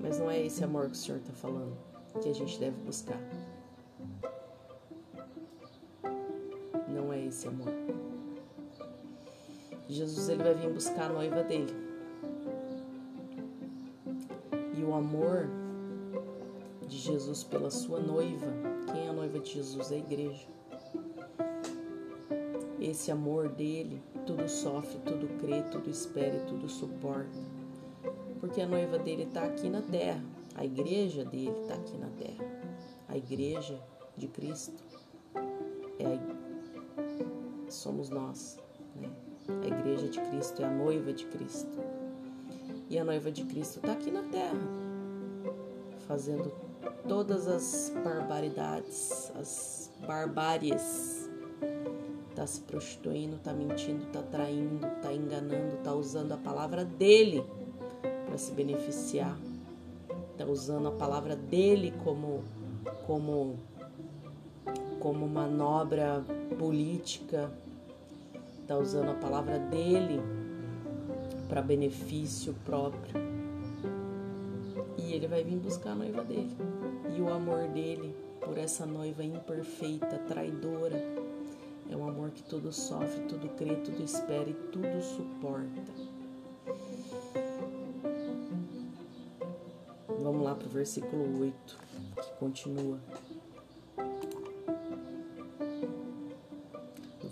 Mas não é esse amor que o Senhor está falando que a gente deve buscar. Esse amor. Jesus ele vai vir buscar a noiva dele. E o amor de Jesus pela sua noiva, quem é a noiva de Jesus? É a igreja esse amor dele, tudo sofre, tudo crê, tudo espera e tudo suporta. Porque a noiva dele está aqui na terra, a igreja dele está aqui na terra. A igreja de Cristo é a... somos nós. Né? A igreja de Cristo é a noiva de Cristo. E a noiva de Cristo está aqui na terra, fazendo todas as barbaridades, as barbáries está se prostituindo, está mentindo, está traindo, está enganando, está usando a palavra dele para se beneficiar, está usando a palavra dele como como como manobra política, está usando a palavra dele para benefício próprio. E ele vai vir buscar a noiva dele. E o amor dele por essa noiva imperfeita, traidora, é um amor que tudo sofre, tudo crê, tudo espera e tudo suporta. Vamos lá para o versículo 8, que continua.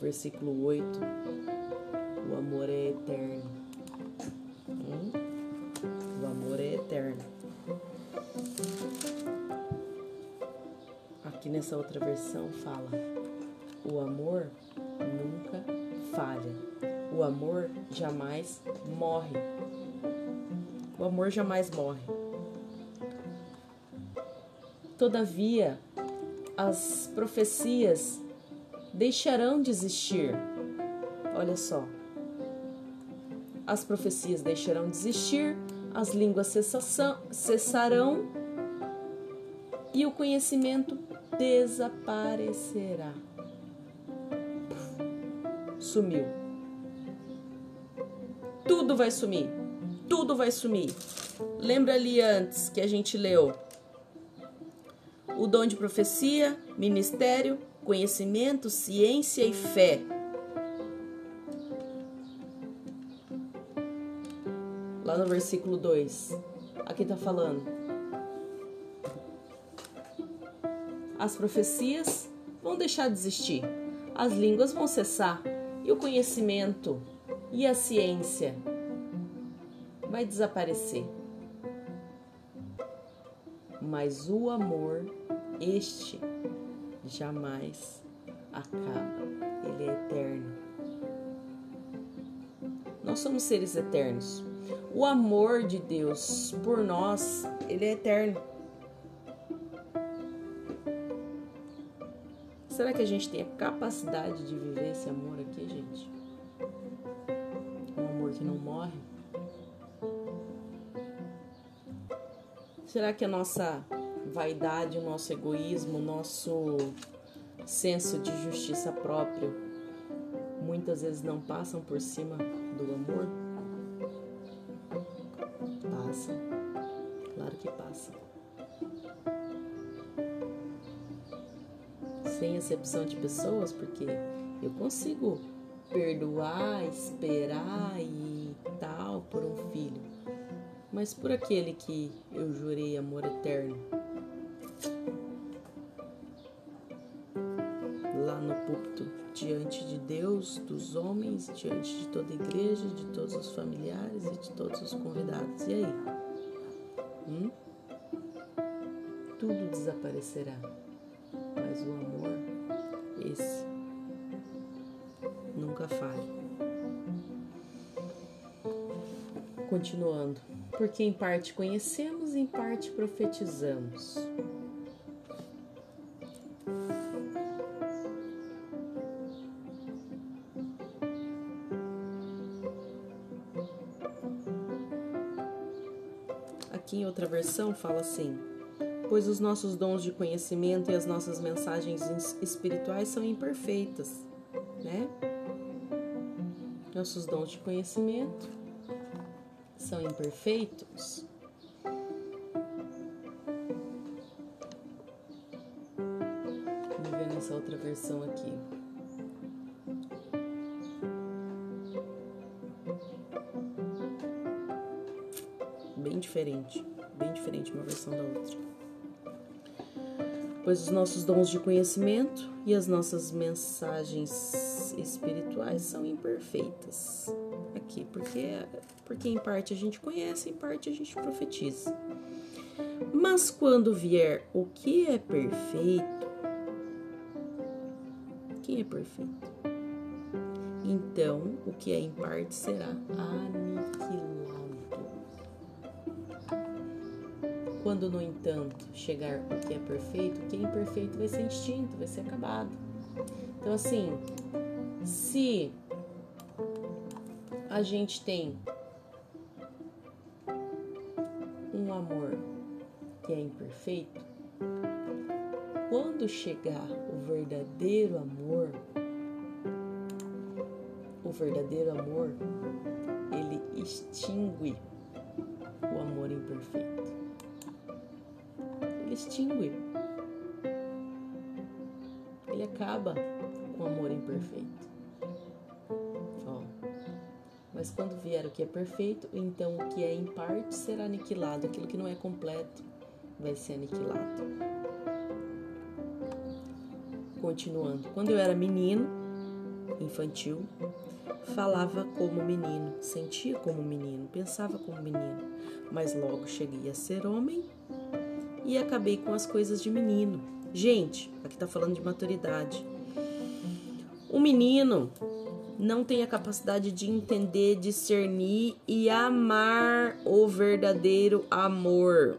Versículo 8, o amor é eterno. Hum? O amor é eterno. Aqui nessa outra versão fala o amor nunca falha. O amor jamais morre. O amor jamais morre. Todavia, as profecias deixarão de existir. Olha só. As profecias deixarão de existir, as línguas cessarão e o conhecimento desaparecerá sumiu. Tudo vai sumir. Tudo vai sumir. Lembra ali antes que a gente leu o dom de profecia, ministério, conhecimento, ciência e fé. no versículo 2. Aqui está falando. As profecias vão deixar de existir, as línguas vão cessar, e o conhecimento e a ciência vai desaparecer. Mas o amor, este jamais acaba, ele é eterno. Nós somos seres eternos. O amor de Deus por nós, ele é eterno. Será que a gente tem a capacidade de viver esse amor aqui, gente? Um amor que não morre? Será que a nossa vaidade, o nosso egoísmo, o nosso senso de justiça próprio muitas vezes não passam por cima do amor? Passa. Claro que passa. Sem acepção de pessoas, porque eu consigo perdoar, esperar e tal por um filho. Mas por aquele que eu jurei amor eterno, dos homens, diante de toda a igreja, de todos os familiares e de todos os convidados. E aí? Hum? Tudo desaparecerá, mas o amor, esse, nunca falha. Continuando, porque em parte conhecemos, em parte profetizamos. Fala assim: Pois os nossos dons de conhecimento e as nossas mensagens espirituais são imperfeitas, né? Nossos dons de conhecimento são imperfeitos. Uma versão da outra. Pois os nossos dons de conhecimento e as nossas mensagens espirituais são imperfeitas. Aqui, porque, porque em parte a gente conhece, em parte a gente profetiza. Mas quando vier o que é perfeito, quem é perfeito? Então, o que é em parte será aniquilado. Quando, no entanto, chegar o que é perfeito, o que é imperfeito vai ser extinto, vai ser acabado. Então, assim, se a gente tem um amor que é imperfeito, quando chegar o verdadeiro amor, o verdadeiro amor, ele extingue o amor imperfeito extingue. Ele acaba com o amor imperfeito. Ó. Mas quando vier o que é perfeito, então o que é em parte será aniquilado. Aquilo que não é completo vai ser aniquilado. Continuando. Quando eu era menino, infantil, falava como menino, sentia como menino, pensava como menino, mas logo cheguei a ser homem e acabei com as coisas de menino. Gente, aqui tá falando de maturidade. O menino não tem a capacidade de entender, discernir e amar o verdadeiro amor.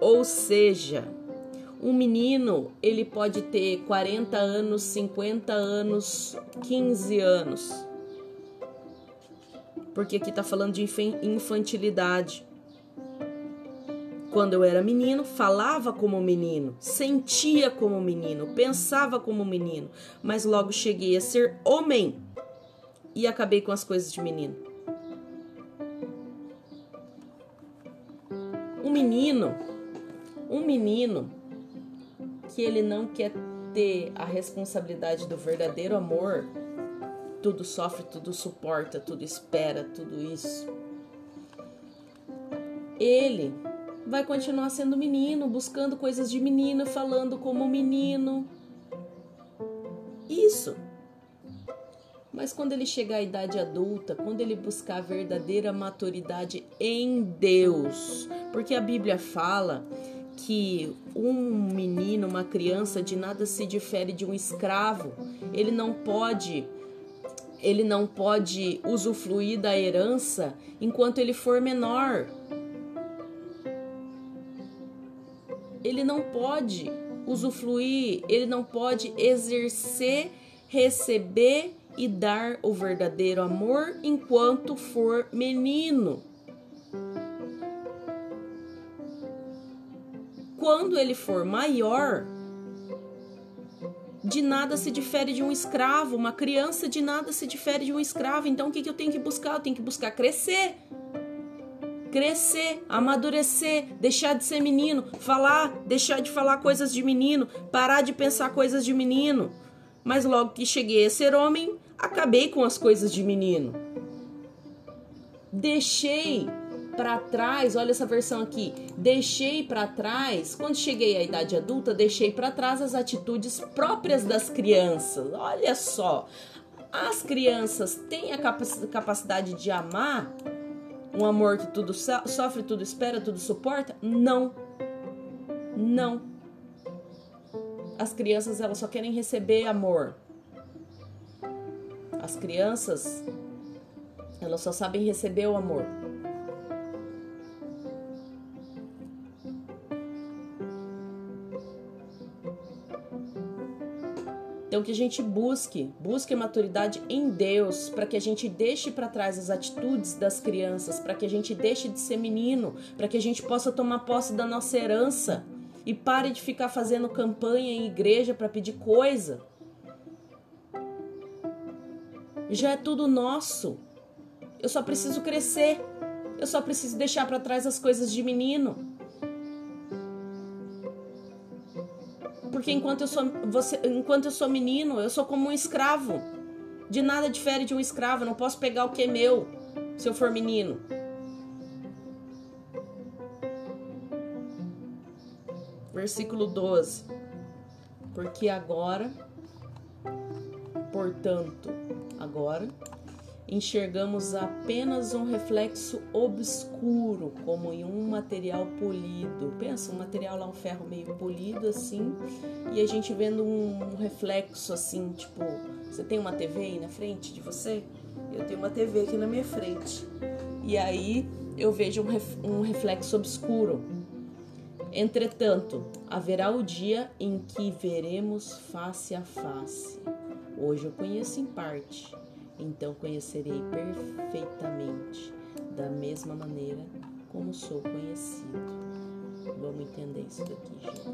Ou seja, um menino, ele pode ter 40 anos, 50 anos, 15 anos. Porque aqui tá falando de infantilidade. Quando eu era menino, falava como menino, sentia como menino, pensava como menino, mas logo cheguei a ser homem e acabei com as coisas de menino. Um menino, um menino que ele não quer ter a responsabilidade do verdadeiro amor, tudo sofre, tudo suporta, tudo espera, tudo isso ele vai continuar sendo menino, buscando coisas de menino, falando como menino. Isso. Mas quando ele chegar à idade adulta, quando ele buscar a verdadeira maturidade em Deus, porque a Bíblia fala que um menino, uma criança, de nada se difere de um escravo. Ele não pode ele não pode usufruir da herança enquanto ele for menor. Ele não pode usufruir, ele não pode exercer, receber e dar o verdadeiro amor enquanto for menino. Quando ele for maior, de nada se difere de um escravo, uma criança de nada se difere de um escravo. Então o que, que eu tenho que buscar? Eu tenho que buscar crescer. Crescer, amadurecer, deixar de ser menino, falar, deixar de falar coisas de menino, parar de pensar coisas de menino. Mas logo que cheguei a ser homem, acabei com as coisas de menino. Deixei para trás, olha essa versão aqui. Deixei para trás, quando cheguei à idade adulta, deixei para trás as atitudes próprias das crianças. Olha só, as crianças têm a capacidade de amar, um amor que tudo sofre, tudo espera, tudo suporta? Não. Não. As crianças elas só querem receber amor. As crianças elas só sabem receber o amor. Então que a gente busque, busque a maturidade em Deus, para que a gente deixe para trás as atitudes das crianças, para que a gente deixe de ser menino, para que a gente possa tomar posse da nossa herança e pare de ficar fazendo campanha em igreja para pedir coisa. Já é tudo nosso. Eu só preciso crescer. Eu só preciso deixar para trás as coisas de menino. Porque enquanto eu sou você, enquanto eu sou menino, eu sou como um escravo. De nada difere de um escravo, eu não posso pegar o que é meu se eu for menino. Versículo 12. Porque agora, portanto, agora enxergamos apenas um reflexo obscuro, como em um material polido. Pensa, um material lá, um ferro meio polido assim, e a gente vendo um reflexo assim, tipo, você tem uma TV aí na frente de você? Eu tenho uma TV aqui na minha frente. E aí eu vejo um, ref, um reflexo obscuro. Entretanto, haverá o dia em que veremos face a face. Hoje eu conheço em parte então conhecerei perfeitamente, da mesma maneira como sou conhecido. Vamos entender isso daqui, gente.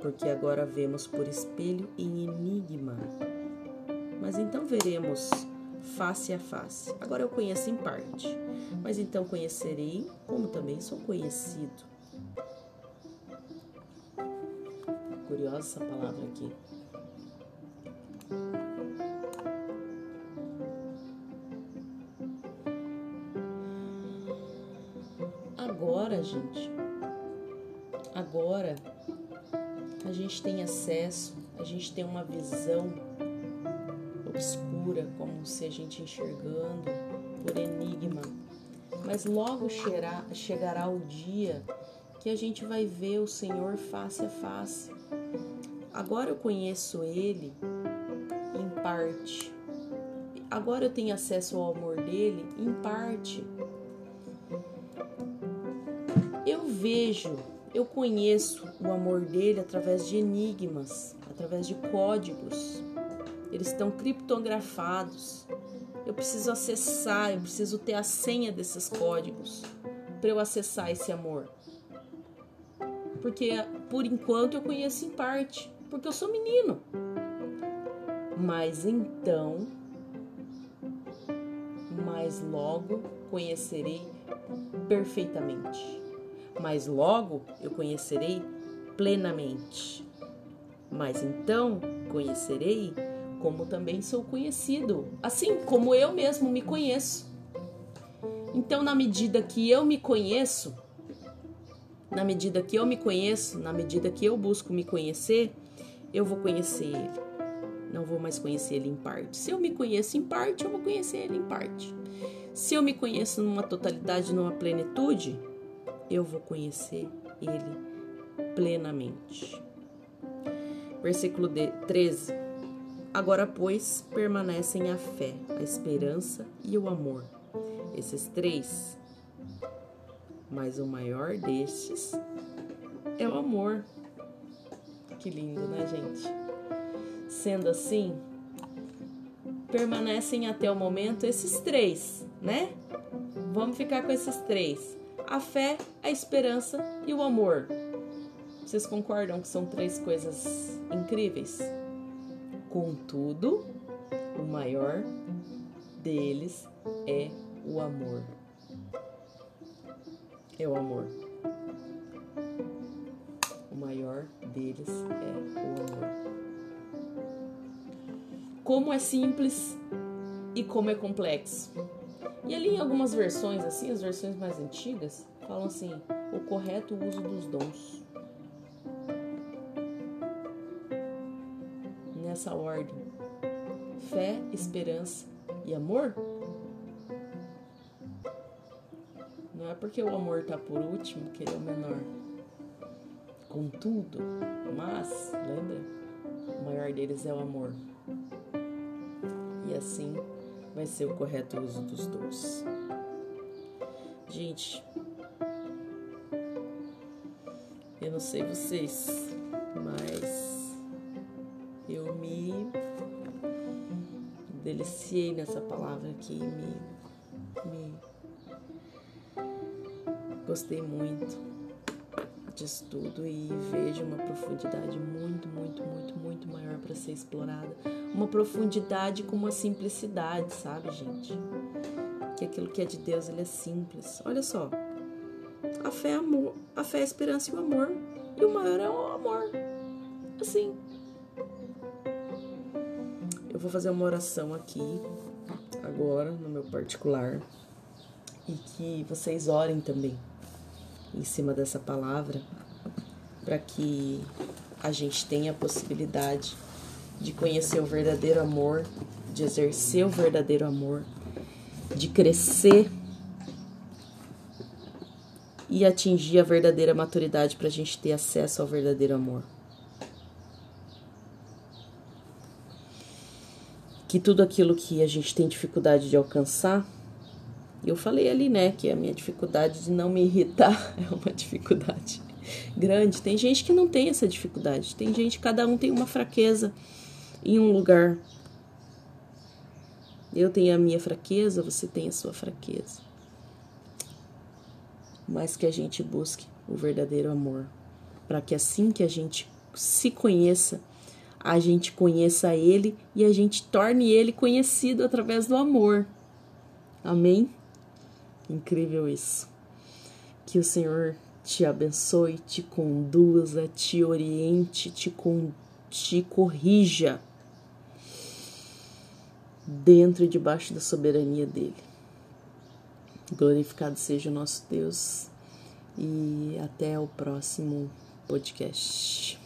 Porque agora vemos por espelho em enigma, mas então veremos face a face. Agora eu conheço em parte, mas então conhecerei como também sou conhecido. Curiosa essa palavra aqui. Gente, agora a gente tem acesso, a gente tem uma visão obscura, como se a gente enxergando por enigma. Mas logo chegará, o dia que a gente vai ver o Senhor face a face. Agora eu conheço Ele parte. Agora eu tenho acesso ao amor dele em parte. Vejo, eu conheço o amor dele através de enigmas, através de códigos. Eles estão criptografados. Eu preciso acessar, eu preciso ter a senha desses códigos para eu acessar esse amor. Porque por enquanto eu conheço em parte, porque eu sou menino. Mas então, mais logo conhecerei perfeitamente. Mas logo eu conhecerei plenamente. Mas então conhecerei como também sou conhecido, assim como eu mesmo me conheço. Então, na medida que eu me conheço, na medida que eu me conheço, na medida que eu busco me conhecer, eu vou conhecer ele. Não vou mais conhecer ele em parte. Se eu me conheço em parte, eu vou conhecer ele em parte. Se eu me conheço numa totalidade, numa plenitude, eu vou conhecer ele plenamente. Versículo 13. Agora, pois, permanecem a fé, a esperança e o amor. Esses três. Mas o maior destes é o amor. Que lindo, né, gente? Sendo assim, permanecem até o momento esses três, né? Vamos ficar com esses três: a fé, a esperança e o amor. Vocês concordam que são três coisas incríveis? Contudo, o maior deles é o amor. É o amor. O maior deles é o amor. Como é simples e como é complexo. E ali em algumas versões, assim, as versões mais antigas, falam assim: o correto uso dos dons. nessa ordem: fé, esperança e amor? Não é porque o amor está por último que ele é o menor. Contudo, mas, lembra? O maior deles é o amor. E assim vai ser o correto uso dos dois. Gente, eu não sei vocês, mas eu me deliciei nessa palavra aqui, me, me gostei muito disso tudo e vejo uma profundidade muito, muito, muito, muito maior para ser explorada. Uma profundidade com uma simplicidade, sabe, gente? Que aquilo que é de Deus, ele é simples. Olha só. A fé é amor, a fé é esperança e o amor. E o maior é o amor. Assim, vou fazer uma oração aqui, agora, no meu particular, e que vocês orem também em cima dessa palavra, para que a gente tenha a possibilidade de conhecer o verdadeiro amor, de exercer o verdadeiro amor, de crescer e atingir a verdadeira maturidade para a gente ter acesso ao verdadeiro amor. que tudo aquilo que a gente tem dificuldade de alcançar, eu falei ali, né, que a minha dificuldade de não me irritar <laughs> é uma dificuldade grande. Tem gente que não tem essa dificuldade. Tem gente, cada um tem uma fraqueza em um lugar. Eu tenho a minha fraqueza, você tem a sua fraqueza. Mas que a gente busque o verdadeiro amor, para que assim que a gente se conheça, a gente conheça Ele e a gente torne Ele conhecido através do amor. Amém? Incrível isso. Que o Senhor te abençoe, te conduza, te oriente, te, con te corrija dentro e debaixo da soberania dele. Glorificado seja o nosso Deus e até o próximo podcast.